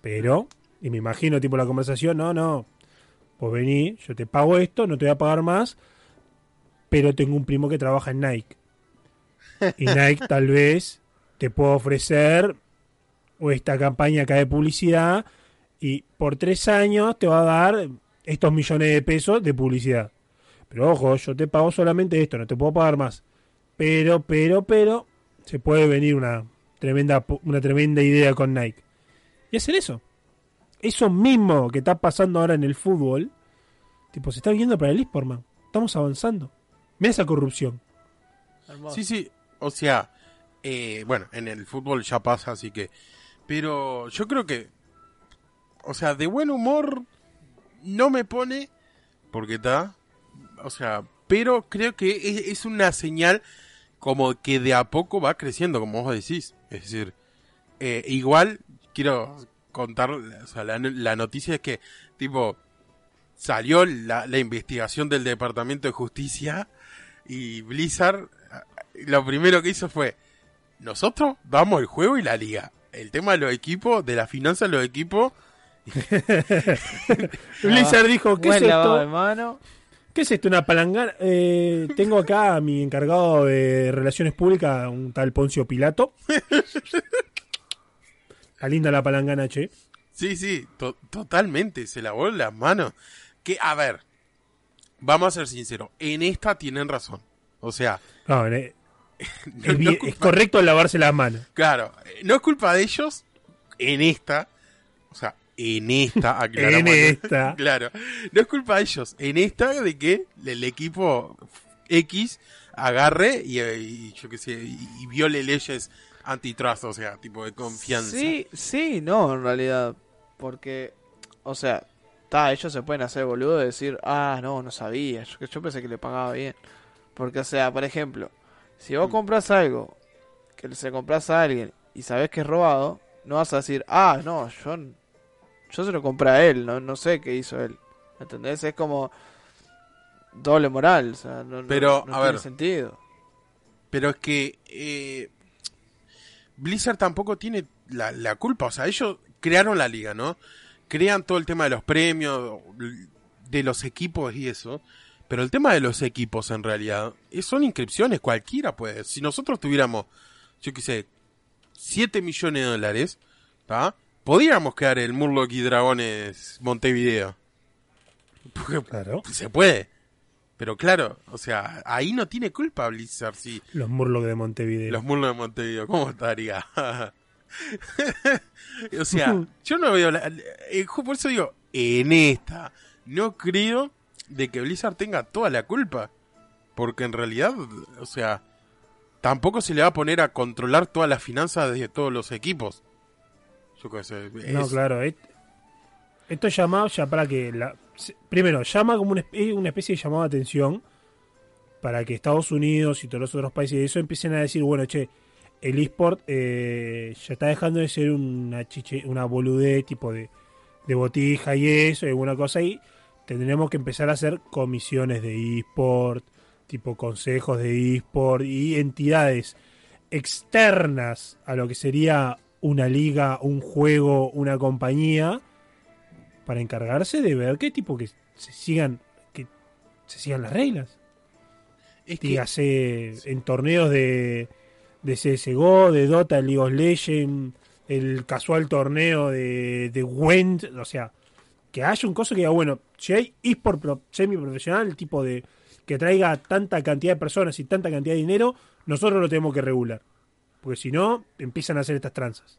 Pero, y me imagino, tipo, la conversación, no, no, pues vení, yo te pago esto, no te voy a pagar más, pero tengo un primo que trabaja en Nike. Y Nike tal vez te pueda ofrecer o esta campaña acá de publicidad y por tres años te va a dar estos millones de pesos de publicidad. Pero ojo, yo te pago solamente esto, no te puedo pagar más. Pero, pero, pero, se puede venir una tremenda, una tremenda idea con Nike. Y hacer eso. Eso mismo que está pasando ahora en el fútbol, tipo, se está viendo para el eSport, man. Estamos avanzando. Mira esa corrupción. Sí, sí, o sea, eh, bueno, en el fútbol ya pasa, así que... Pero yo creo que, o sea, de buen humor no me pone, porque está, o sea, pero creo que es, una señal como que de a poco va creciendo, como vos decís. Es decir, eh, igual quiero contar, o sea, la, la noticia es que, tipo, salió la, la investigación del Departamento de Justicia y Blizzard lo primero que hizo fue, nosotros damos el juego y la liga. El tema de los equipos, de la finanza de los equipos, Blizzard dijo, ¿qué es lavado de esto? mano. ¿Qué es esto? ¿Una palangana? Eh, tengo acá a mi encargado de Relaciones Públicas, un tal Poncio Pilato. Está linda la palangana, che. sí, sí, to- totalmente, se lavó las manos. Que, a ver, vamos a ser sinceros, en esta tienen razón. O sea, No, eh, no- es, no bien- es culpa- es correcto lavarse las manos. Claro, eh, no es culpa de ellos en esta, o sea, en esta, aclaramos. En esta. claro, no es culpa de ellos en esta de que el equipo X agarre y, y yo qué sé, y, y viole leyes antitrust, o sea, tipo de confianza. Sí, sí, no, en realidad. Porque, o sea, ta, ellos se pueden hacer boludo de decir, ah, no, no sabía, yo, yo pensé que le pagaba bien. Porque, o sea, por ejemplo, si vos compras algo que se compras a alguien y sabes que es robado, no vas a decir, ah, no, yo, yo se lo compré a él, no, no sé qué hizo él. ¿Entendés? Es como doble moral, o sea, no, Pero, no a tiene ver. sentido. Pero es que eh, Blizzard tampoco tiene la, la culpa. O sea, ellos crearon la liga, ¿no? Crean todo el tema de los premios, de los equipos y eso. Pero el tema de los equipos, en realidad, es- son inscripciones. Cualquiera puede. Si nosotros tuviéramos, yo qué sé, 7 millones de dólares, ¿tá? Podríamos crear el Murloc y Dragones Montevideo. Porque Claro. se puede. Pero claro, o sea, ahí no tiene culpa Blizzard si Los Murlocs de Montevideo. los Murlocs de Montevideo, ¿cómo estaría? o sea, yo no veo la, eh, por eso digo, en esta no creo de que Blizzard tenga toda la culpa, porque en realidad, o sea, tampoco se le va a poner a controlar todas las finanzas de todos los equipos. Yo qué sé, No, claro. Esto llama ya para que... La, primero, llama como una, espe- una especie de llamado de atención para que Estados Unidos y todos los otros países de eso empiecen a decir, bueno, che, el eSport eh, ya está dejando de ser una chiche, una boludez tipo de, de botija y eso, y alguna cosa ahí. Tendremos que empezar a hacer comisiones de eSport, tipo consejos de eSport y entidades externas a lo que sería una liga, un juego, una compañía, para encargarse de ver qué tipo que se sigan, que se sigan las reglas. es que- Dígase en torneos de, de CSGO, de Dota, League of Legends, el casual torneo de, de o sea, que haya un coso que diga, bueno, si hay eSport pro- semi-profesional, tipo de que traiga tanta cantidad de personas y tanta cantidad de dinero, nosotros lo tenemos que regular. Porque si no, empiezan a hacer estas tranzas.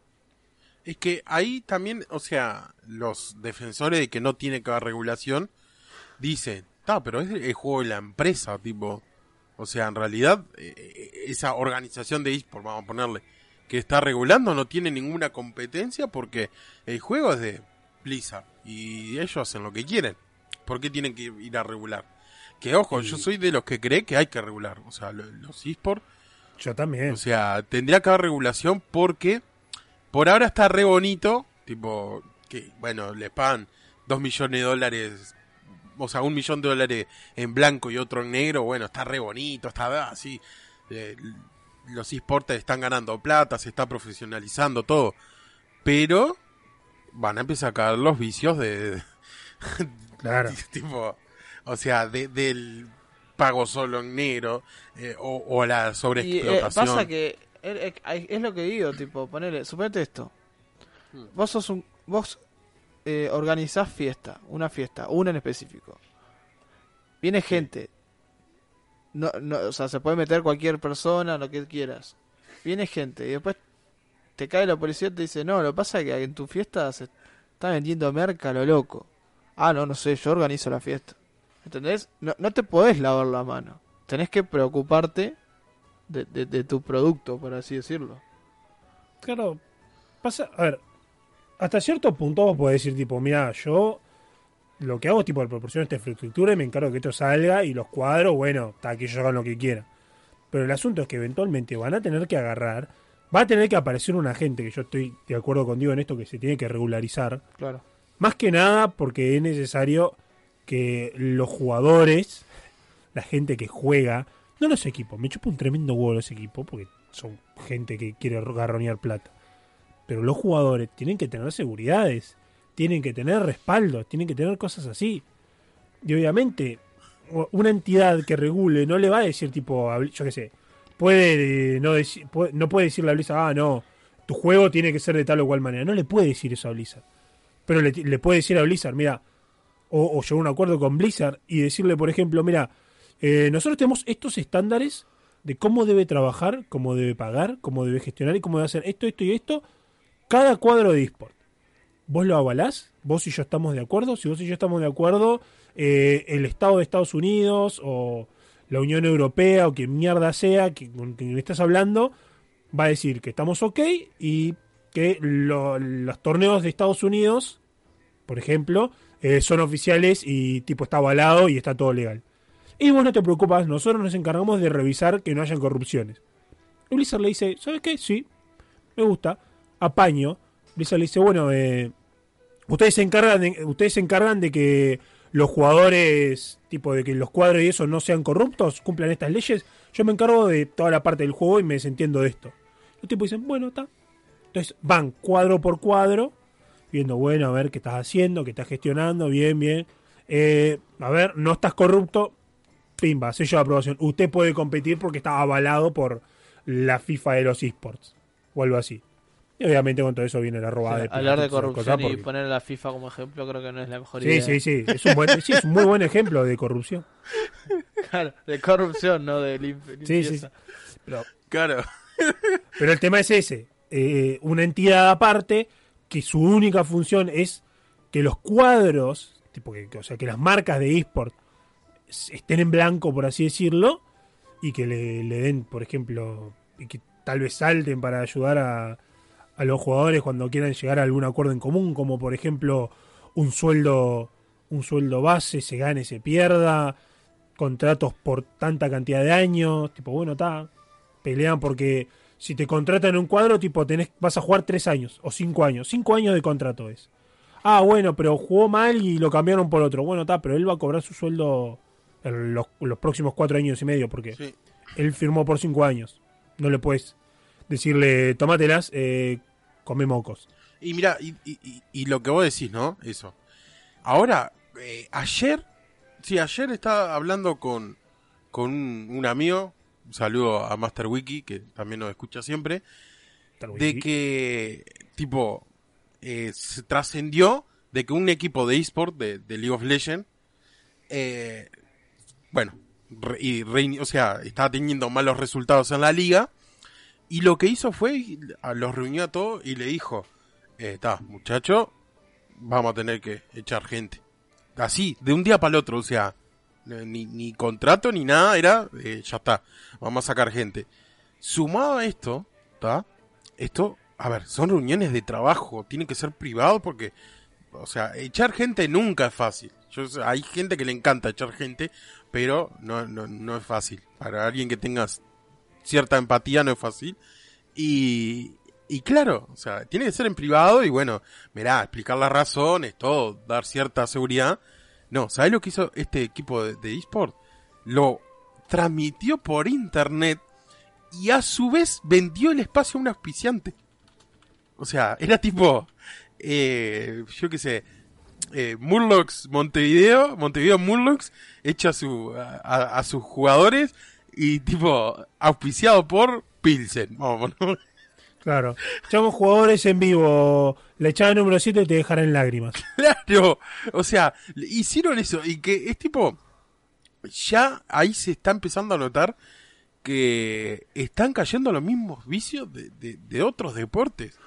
Es que ahí también, o sea, los defensores de que no tiene que haber regulación dicen, está, pero es el juego de la empresa, tipo. O sea, en realidad, eh, esa organización de eSport, vamos a ponerle, que está regulando no tiene ninguna competencia porque el juego es de Blizzard y ellos hacen lo que quieren. ¿Por qué tienen que ir a regular? Que ojo, yo soy de los que cree que hay que regular. O sea, lo- los eSports, Yo también. o sea, tendría que haber regulación porque por ahora está re bonito. Tipo, que bueno, le pagan dos millones de dólares. O sea, un millón de dólares en blanco y otro en negro. Bueno, está re bonito, está así. eh, los esportes están ganando plata, se está profesionalizando todo. Pero van a empezar a caer los vicios de, claro. tipo, o sea, de- del pago solo en negro eh, o, o la Y eh, sobreexplotación. pasa que es, es- es lo que digo, tipo, ponele, suponete esto. Hmm. Vos sos un vos eh, organizás fiesta, una fiesta, una en específico. Viene gente. No, no, o sea, se puede meter cualquier persona, lo que quieras. Viene gente y después te cae la policía y te dice, "No, lo que pasa es que en tu fiesta se está vendiendo merca a lo loco." Ah, no, no sé, yo organizo la fiesta. ¿Entendés? No, no te podés lavar la mano. Tenés que preocuparte de, de- de tu producto, por así decirlo. Claro, pasa, a ver, hasta cierto punto vos podés decir tipo, mira, yo lo que hago es tipo de proporción esta infraestructura y me encargo de que esto salga y los cuadros, bueno, está que ellos hagan lo que quieran. Pero el asunto es que eventualmente van a tener que agarrar, va a tener que aparecer un agente, que yo estoy de acuerdo contigo en esto, que se tiene que regularizar, Claro. más que nada porque es necesario que los jugadores, la gente que juega, no los equipos, me chupa un tremendo huevo los equipos porque son gente que quiere garronear plata. Pero los jugadores tienen que tener seguridades, tienen que tener respaldos, tienen que tener cosas así. Y obviamente, una entidad que regule no le va a decir tipo, yo qué sé, puede eh, no, deci- puede- no puede decirle a Blizzard, ah, no, tu juego tiene que ser de tal o cual manera. No le puede decir eso a Blizzard. Pero le, le puede decir a Blizzard, mira, o, o llegar a un acuerdo con Blizzard y decirle, por ejemplo, mira, eh, nosotros tenemos estos estándares de cómo debe trabajar, cómo debe pagar, cómo debe gestionar y cómo debe hacer esto, esto y esto, cada cuadro de eSport. ¿Vos lo avalás? ¿Vos y yo estamos de acuerdo? Si vos y yo estamos de acuerdo, eh, el Estado de Estados Unidos o la Unión Europea o quien mierda sea que, con quien estás hablando, va a decir que estamos ok y que lo- los torneos de Estados Unidos, por ejemplo, eh, son oficiales y tipo está avalado y está todo legal. Y vos no te preocupas, nosotros nos encargamos de revisar que no hayan corrupciones. Y Blizzard le dice, ¿sabes qué? Sí, me gusta. Apaño. Blizzard le dice, bueno, eh, ustedes se encargan de, ustedes se encargan de que los jugadores, tipo de que los cuadros y eso no sean corruptos, cumplan estas leyes. Yo me encargo de toda la parte del juego y me desentiendo de esto. Los tipos dicen, bueno, está. Entonces van cuadro por cuadro, viendo, bueno, a ver qué estás haciendo, qué estás gestionando, bien, bien. Eh, a ver, no estás corrupto, pimba, sello de aprobación. Usted puede competir porque está avalado por la FIFA de los esports o algo así. Y obviamente con todo eso viene la robada O sea, de hablar de corrupción cosas y porque- poner a la FIFA como ejemplo creo que no es la mejor Sí, idea. sí, sí, es un, buen, sí, es un muy buen ejemplo de corrupción. Claro, de corrupción, no de lim- Sí, sí, limpieza. Pero, Claro. pero el tema es ese, eh, una entidad aparte que su única función es que los cuadros, tipo que, o sea, que las marcas de eSport estén en blanco, por así decirlo, y que le, le den, por ejemplo, y que tal vez salten para ayudar a, a los jugadores cuando quieran llegar a algún acuerdo en común, como por ejemplo un sueldo, un sueldo base, se gane, se pierda, contratos por tanta cantidad de años, tipo, bueno, está, pelean porque si te contratan en un cuadro, tipo, tenés, vas a jugar tres años o cinco años, cinco años de contrato es. Ah, bueno, pero jugó mal y lo cambiaron por otro. Bueno, está, pero él va a cobrar su sueldo en los, los próximos cuatro años y medio porque Sí. él firmó por cinco años. No le puedes decirle, tomátelas, eh, come mocos. Y mira, y, y- y- lo que vos decís, ¿no? Eso. Ahora, eh, ayer, sí, ayer estaba hablando con, con un, un amigo, un saludo a Master Wiki, que también nos escucha siempre, de que, tipo, eh, se trascendió de que un equipo de eSport de, de League of Legends, eh, bueno, re- y reini- o sea, estaba teniendo malos resultados en la liga, y lo que hizo fue, a- los reunió a todos y le dijo, está, muchacho, vamos a tener que echar gente. Así, de un día para el otro, o sea, ni, ni contrato ni nada, era, eh, ya está, vamos a sacar gente. Sumado a esto, ¿está? Esto, a ver, son reuniones de trabajo, tiene que ser privado porque o sea, echar gente nunca es fácil. Yo, hay gente que le encanta echar gente, pero no, no, no es fácil. Para alguien que tenga cierta empatía no es fácil. Y, y claro, o sea, tiene que ser en privado y bueno, mirá, explicar las razones, todo, dar cierta seguridad. No, ¿sabes lo que hizo este equipo de, eSport? Lo transmitió por internet y a su vez vendió el espacio a un auspiciante. O sea, era tipo, eh, yo qué sé, eh, Murlocs Montevideo, Montevideo Murlocs, hecho a, su, a, sus jugadores y tipo, auspiciado por Pilsen. Vamos, ¿no? Claro. Echamos jugadores en vivo. La echada número 7 te dejará en lágrimas. Claro, o sea, hicieron eso y que es tipo, ya ahí se está empezando a notar que están cayendo los mismos vicios de, de- de otros deportes.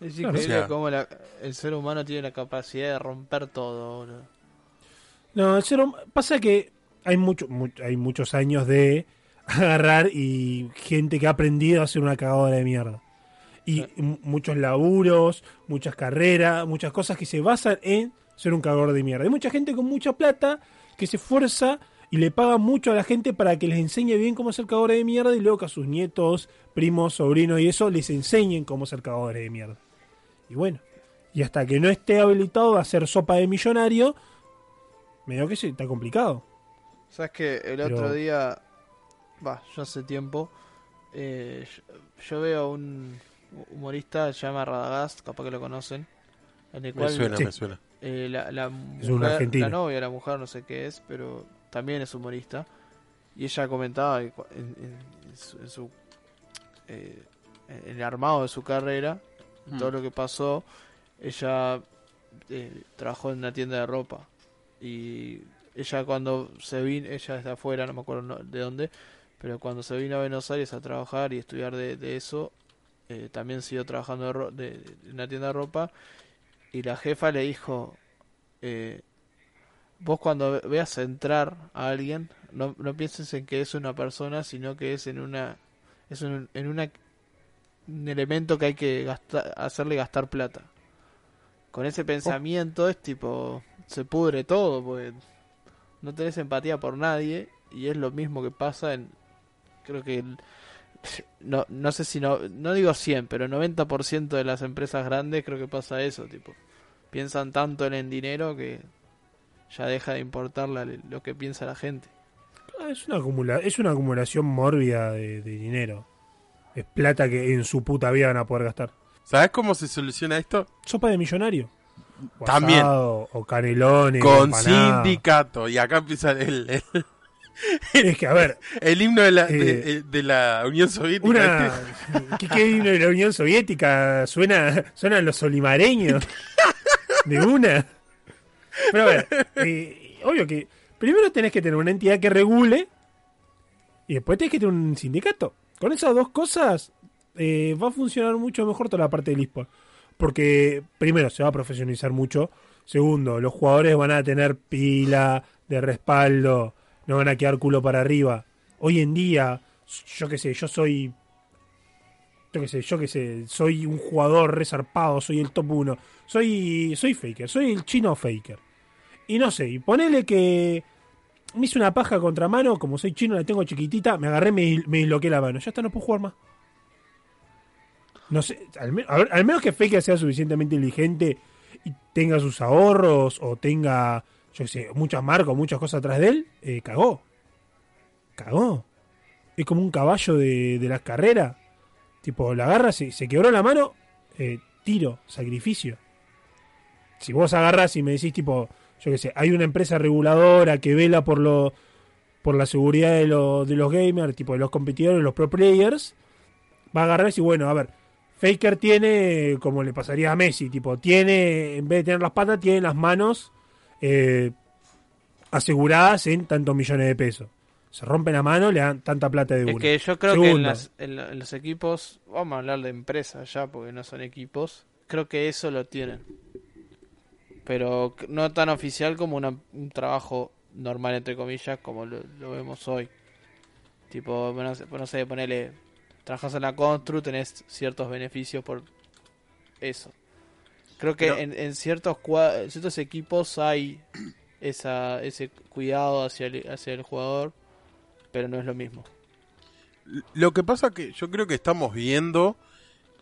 Es increíble O sea- cómo la- el ser humano tiene la capacidad de romper todo. No, el ser pasa que hay mucho, mu- hay muchos años de agarrar y gente que ha aprendido a hacer una cagadora de mierda. Y Sí. muchos laburos, muchas carreras, muchas cosas que se basan en ser un cagador de mierda. Hay mucha gente con mucha plata que se esfuerza y le paga mucho a la gente para que les enseñe bien cómo ser cagadores de mierda y luego que a sus nietos, primos, sobrinos y eso les enseñen cómo ser cagadores de mierda. Y bueno, y hasta que no esté habilitado a hacer sopa de millonario, medio que sí, está complicado. ¿Sabes que El Pero- otro día, va, yo hace tiempo, eh, yo, yo veo un humorista, se llama Radagast, capaz que lo conocen, en el Me cual suena, sí. me suena. eh, la, la Es un mujer, argentino. la novia, la mujer, no sé qué es, pero también es humorista. Y ella comentaba en, en- en su, en su, eh, en el armado de su carrera, Mm. todo lo que pasó, ella eh, trabajó en una tienda de ropa. Y ella cuando se vino, ella es de afuera, no me acuerdo de dónde, pero cuando se vino a Buenos Aires a trabajar y estudiar de, de eso, eh, también siguió trabajando de, de- de una tienda de ropa. Y la jefa le dijo, eh, vos cuando ve- veas entrar a alguien, no, no pienses en que es una persona, sino que es en una es un, en un elemento que hay que hacerle gastar plata. Con ese pensamiento es tipo se pudre todo porque no tenés empatía por nadie y es lo mismo que pasa en creo que el- no no sé si no no digo 100, pero 90% de las empresas grandes creo que pasa eso, tipo piensan tanto en el dinero que ya deja de importar la- lo que piensa la gente. Ah, Es una, acumula es una acumulación mórbida de, de dinero. Es plata que en su puta vida van a poder gastar. ¿Sabes cómo se soluciona esto? Sopa de millonario. O También. asado, o canelones. Con empanada. sindicato. Y acá empieza el, el, Es que, a ver, el himno de la, Eh, de, de la Unión Soviética. una. ¿Qué, qué vino de la Unión Soviética? Suena, suenan los solimareños. De una. Pero a ver, eh, obvio que primero tenés que tener una entidad que regule y después tenés que tener un sindicato. Con esas dos cosas eh, va a funcionar mucho mejor toda la parte del eSport. Porque primero se va a profesionalizar mucho. Segundo, los jugadores van a tener pila de respaldo. No van a quedar culo para arriba. Hoy en día, yo qué sé, yo soy yo qué sé, yo qué sé, soy un jugador resarpado, soy el top 1, soy, soy faker, soy el chino faker. Y no sé, y ponele que me hice una paja contra mano, como soy chino, la tengo chiquitita, me agarré, me, me disloqué la mano, ya está, no puedo jugar más. No sé, al, al menos que Faker sea suficientemente inteligente y tenga sus ahorros o tenga, yo qué sé, muchas marcas o muchas cosas atrás de él, eh, cagó. Cagó. Es como un caballo de, de las carreras. Tipo, la agarra, se, se quebró la mano, eh, tiro, sacrificio. Si vos agarras y me decís, tipo, yo qué sé, hay una empresa reguladora que vela por lo por la seguridad de, lo- de los gamers, tipo de los competidores, los pro players, va a agarrar y bueno, a ver, Faker tiene, como le pasaría a Messi, tipo, tiene, en vez de tener las patas, tiene las manos eh, aseguradas en tantos millones de pesos. Se rompe la mano, le dan tanta plata de Es una. que yo creo que en, las- en en los equipos, vamos a hablar de empresas ya, porque no son equipos, creo que eso lo tienen. Pero no tan oficial como una- un trabajo normal, entre comillas, como lo, lo vemos hoy. Tipo, no sé, no sé, ponele, trabajas en la Constru, tenés ciertos beneficios por eso. Creo que Pero- en, en ciertos cua- en ciertos equipos hay esa, ese cuidado hacia el, hacia el jugador, pero no es lo mismo. Lo que pasa que yo creo que estamos viendo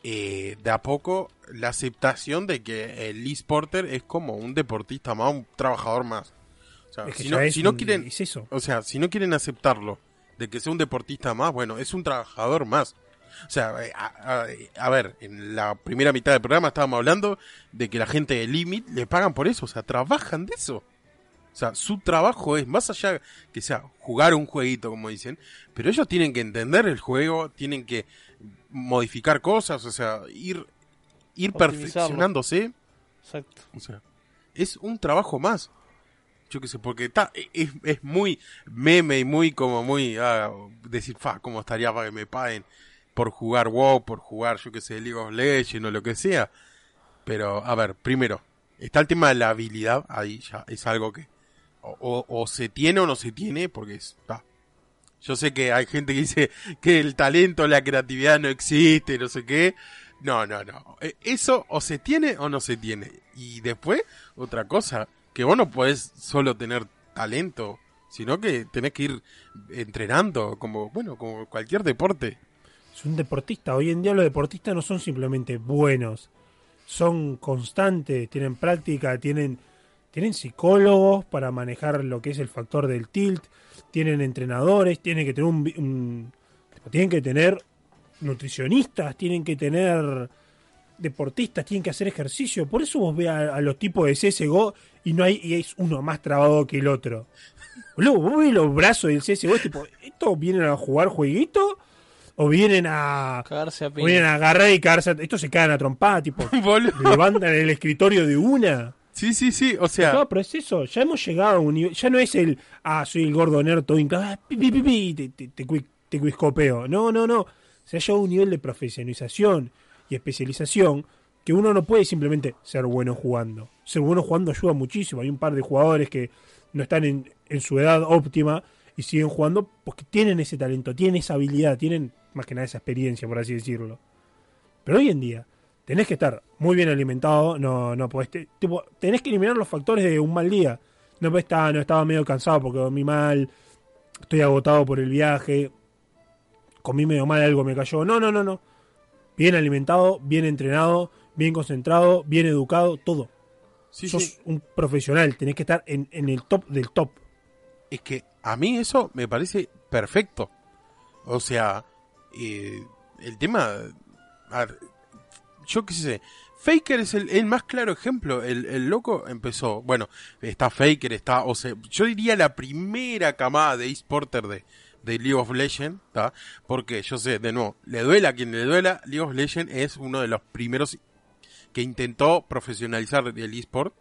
eh, de a poco la aceptación de que el eSporter es como un deportista más, un trabajador más. O sea, Es que si no, es si no un- quieren, es eso. o sea, si no quieren aceptarlo de que sea un deportista más, bueno, es un trabajador más. O sea, eh, a, a- a ver, en la primera mitad del programa estábamos hablando de que la gente de Limit le pagan por eso, o sea, trabajan de eso. O sea, su trabajo es más allá que sea jugar un jueguito, como dicen, pero ellos tienen que entender el juego, tienen que modificar cosas, o sea, ir, ir perfeccionándose. Exacto. O sea, es un trabajo más. Yo qué sé, porque está, es, es muy meme y muy como muy ah, decir, fa, cómo estaría para que me paguen por jugar WoW, por jugar, yo qué sé, League of Legends o lo que sea. Pero, a ver, primero, está el tema de la habilidad, ahí ya es algo que o, o- o se tiene o no se tiene, porque es, ta. Yo sé que hay gente que dice que el talento, la creatividad no existe, no sé qué. No, no, no. Eh, Eso o se tiene o no se tiene. Y después, otra cosa, que vos no podés solo tener talento, sino que tenés que ir entrenando, como, bueno, como cualquier deporte. Es un deportista. Hoy en día los deportistas no son simplemente buenos. Son constantes, tienen práctica, tienen, tienen psicólogos para manejar lo que es el factor del tilt, tienen entrenadores, tienen que tener un, tienen que tener nutricionistas, tienen que tener deportistas, tienen que hacer ejercicio. Por eso vos ve a, los tipos de CSGO y no hay y es uno más trabado que el otro. Boludo, vos ves los brazos del CSGO, tipo, ¿estos vienen a jugar jueguito? ¿O vienen a, Cagarse a o vienen a agarrar y cagarse? a- Estos se cagan a trompada, tipo, levantan el escritorio de una. Sí, sí, sí, o sea, No, pero es eso, ya hemos llegado a un nivel, ya no es el, ah, soy el gordo nerd todo ah, pi, pi, pi, te, te, te, te cuiscopeo. No, no, no. Se ha llegado a un nivel de profesionalización y especialización que uno no puede simplemente ser bueno jugando. Ser bueno jugando ayuda muchísimo. Hay un par de jugadores que no están en, en su edad óptima y siguen jugando porque tienen ese talento, tienen esa habilidad, tienen más que nada esa experiencia, por así decirlo. Pero hoy en día tenés que estar muy bien alimentado, no, no podés, te- tipo, tenés que eliminar los factores de un mal día. No podés estar, no estaba medio cansado porque dormí mal, estoy agotado por el viaje, comí medio mal, algo me cayó. No, no, no, no. Bien alimentado, bien entrenado, bien concentrado, bien educado, todo. sí, Sos sí. un profesional, tenés que estar en, en el top del top. es que a mí eso me parece perfecto. O sea, el tema... yo qué sé, Faker es el, el más claro ejemplo. El, el loco empezó, bueno, está Faker, está, o sea, yo diría la primera camada de eSporter de, de League of Legends, ¿tá? Porque yo sé, de nuevo, le duela a quien le duela, League of Legends es uno de los primeros que intentó profesionalizar el eSport,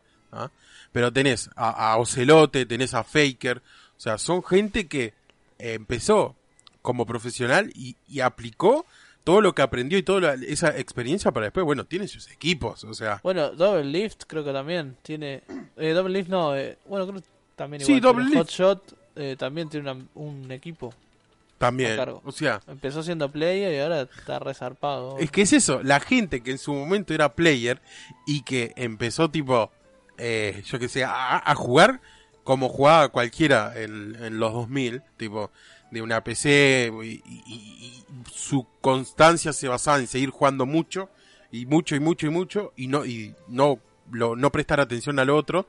pero tenés a, a Ocelote, tenés a Faker, o sea, son gente que empezó como profesional y, y aplicó todo lo que aprendió y toda la- esa experiencia para después, bueno, tiene sus equipos, o sea, Bueno, Double Lift creo que también tiene... Eh, Double Lift no, eh, bueno, creo que también Sí, igual. Double pero Lift. Hotshot eh, también tiene una- un equipo. también, o sea, Empezó siendo player y ahora está resarpado. Es que es eso, la gente que en su momento era player y que empezó tipo, eh, yo que sé, a, a jugar como jugaba cualquiera en, en los 2000, tipo de una PC y, su constancia se basaba en seguir jugando mucho y mucho y mucho y mucho y no y no lo- no prestar atención al otro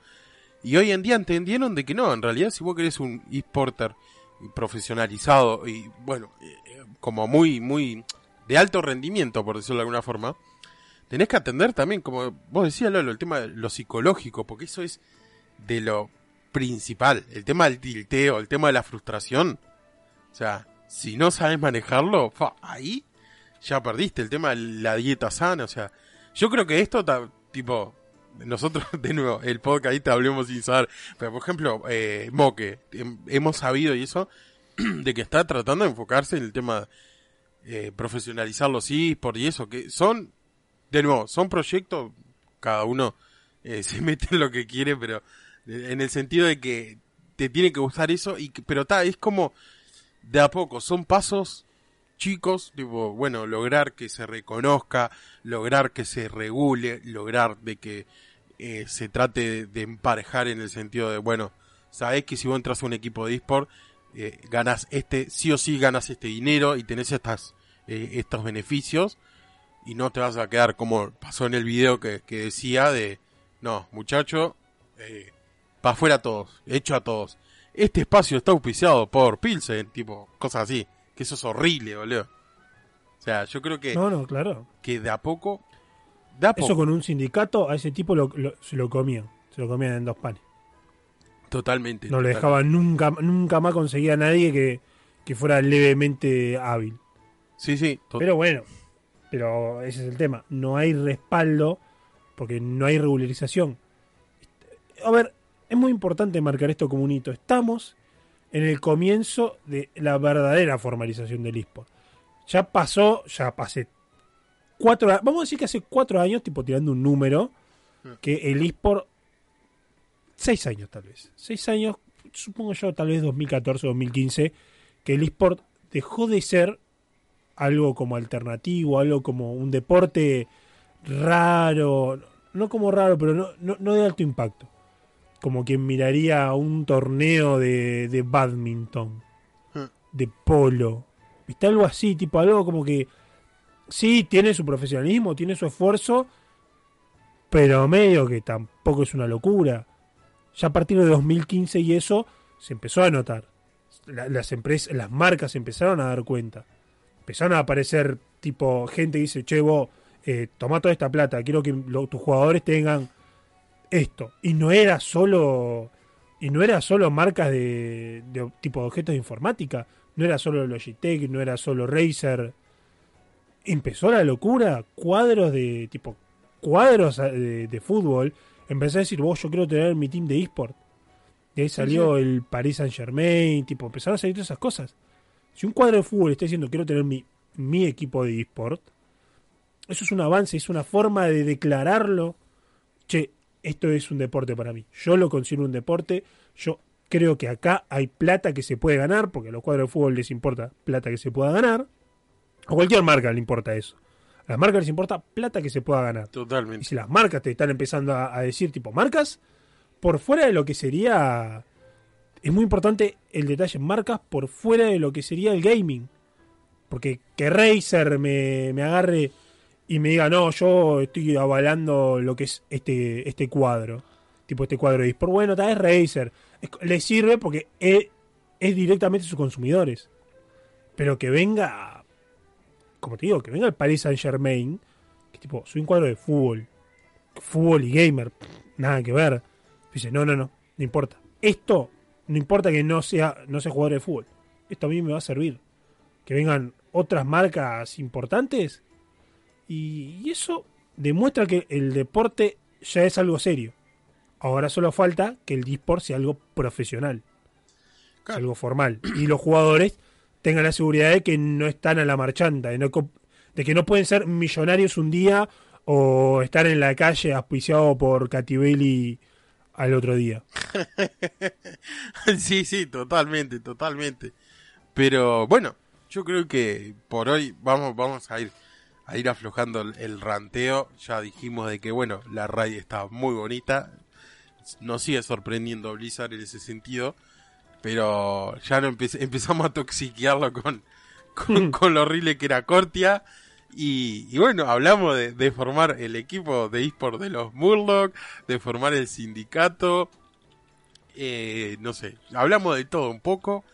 y hoy en día entendieron de que no, en realidad si vos querés un esporter profesionalizado y bueno, eh, eh, como muy muy de alto rendimiento, por decirlo de alguna forma, tenés que atender también, como vos decías, Lolo, el tema de lo psicológico, porque eso es de lo principal. El tema del tilteo, el tema de la frustración. O sea, si no sabes manejarlo, ahí ya perdiste el tema de la dieta sana. O sea, yo creo que esto, tipo, nosotros, de nuevo, el podcast ahí te hablemos sin saber. Pero, por ejemplo, eh, Moque, hem- hemos sabido y eso, de que está tratando de enfocarse en el tema eh, profesionalizar los eSports y eso, que son, de nuevo, son proyectos, cada uno eh, se mete en lo que quiere, pero en el sentido de que te tiene que gustar eso, y pero está, es como de a poco, son pasos chicos, tipo, bueno, lograr que se reconozca, lograr que se regule, lograr de que eh, se trate de, emparejar en el sentido de, bueno, sabés que si vos entras a un equipo de eSport, eh, ganas este, sí o sí ganas este dinero y tenés estas, eh, estos beneficios y no te vas a quedar como pasó en el video que, que decía de, no, muchacho, eh, para afuera todos, hecho a todos. Este espacio está auspiciado por Pilsen, tipo, cosas así, que eso es horrible, boludo. O sea, yo creo que, No, no, claro. que de a poco, de a Eso poco, con un sindicato, a ese tipo lo, lo- se lo comían. Se lo comían en dos panes. totalmente. No le dejaban nunca, nunca más conseguir a nadie que, que fuera levemente hábil. Sí, sí, Pero bueno, pero ese es el tema. No hay respaldo porque no hay regularización. A ver, es muy importante marcar esto como un hito. Estamos en el comienzo de la verdadera formalización del eSport. Ya pasó, ya pasé cuatro vamos a decir que hace cuatro años, tipo tirando un número, que el eSport, seis años tal vez, seis años, supongo yo tal vez 2014 2015, que el eSport dejó de ser algo como alternativo, algo como un deporte raro, no como raro, pero no, no, no de alto impacto. Como quien miraría un torneo de, de badminton, Hmm. de polo. ¿Viste? Algo así, tipo algo como que sí tiene su profesionalismo, tiene su esfuerzo, pero medio que tampoco es una locura. Ya a partir de 2015 y eso se empezó a notar. La- las empresas, las marcas empezaron a dar cuenta. Empezaron a aparecer tipo gente que dice, che, vos, eh, toma toda esta plata, quiero que lo- tus jugadores tengan esto. Y no era solo y no era solo marcas de, de tipo de objetos de informática, no era solo Logitech, no era solo Razer. Empezó la locura, cuadros de tipo cuadros eh, de, de fútbol. Empecé a decir, vos, yo quiero tener mi team de eSport. De ahí salió el Paris Saint Germain, tipo, empezaron a salir todas esas cosas. Si un cuadro de fútbol está diciendo quiero tener mi, mi equipo de eSport, eso es un avance, es una forma de declararlo. Che, esto es un deporte para mí. Yo lo considero un deporte. Yo creo que acá hay plata que se puede ganar, porque a los cuadros de fútbol les importa plata que se pueda ganar. A cualquier marca le importa eso. A las marcas les importa plata que se pueda ganar. Y Totalmente. si las marcas te están empezando a, a decir, tipo, marcas, por fuera de lo que sería. Es muy importante el detalle, marcas por fuera de lo que sería el gaming. Porque que Razer me, me agarre y me diga, no, yo estoy avalando lo que es este, este cuadro. Tipo este cuadro de eSport. Bueno, tal vez Razer. Le sirve porque es, es directamente sus consumidores. Pero que venga, como te digo, que venga el Paris Saint Germain, que tipo, soy un cuadro de fútbol. Fútbol y gamer, nada que ver. Dice, no, no, no, no importa. Esto, no importa que no sea, no sea jugador de fútbol. Esto a mí me va a servir. Que vengan otras marcas importantes. Y, y eso demuestra que el deporte ya es algo serio. Ahora solo falta que el eSport sea algo profesional. Claro. Algo formal. Y los jugadores tengan la seguridad de que no están a la marchanta, de, no de que no pueden ser millonarios un día o estar en la calle auspiciado por Catibelli al otro día. sí, sí, totalmente, totalmente. Pero bueno, yo creo que por hoy vamos, vamos a ir a ir aflojando el, el ranteo. Ya dijimos de que bueno, la raid está muy bonita. Nos sigue sorprendiendo Blizzard en ese sentido. Pero ya no empe- empezamos a toxiquearlo con, con, con lo horrible que era Cortia. Y, y bueno, hablamos de, de formar el equipo de eSport de los Murloc, de formar el sindicato, eh, no sé, hablamos de todo un poco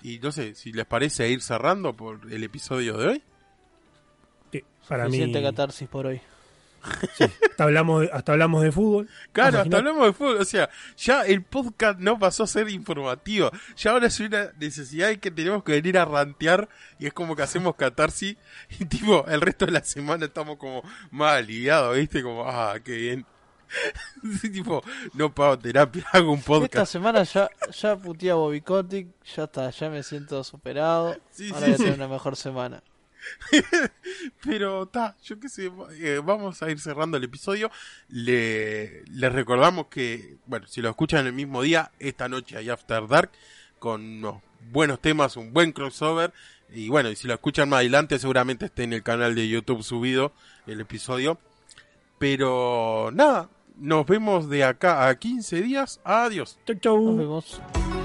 y no sé si les parece ir cerrando por el episodio de hoy. Para mí, Suficiente catarsis por hoy. hasta hablamos, de, hasta hablamos de fútbol. Claro, hasta hablamos de fútbol, o sea, ya el podcast no pasó a ser informativo, ya ahora es una necesidad de que tenemos que venir a rantear y es como que hacemos catarsis y tipo, el resto de la semana estamos como más aliviados, ¿viste? Como, ah, qué bien. Sí, tipo, no pago terapia, hago un Esta podcast. semana ya, ya puteé a Bobby Kotick, ya está, ya me siento superado. Sí, Ahora sí, voy a sí. tener una mejor semana. Pero está, yo qué sé, eh, vamos a ir cerrando el episodio. Le, les recordamos que, bueno, si lo escuchan el mismo día, esta noche hay After Dark con unos buenos temas, un buen crossover Y bueno, y si lo escuchan más adelante, seguramente esté en el canal de YouTube subido el episodio. Pero nada, nos vemos de acá a 15 días. Adiós. Chau, chau. Nos vemos.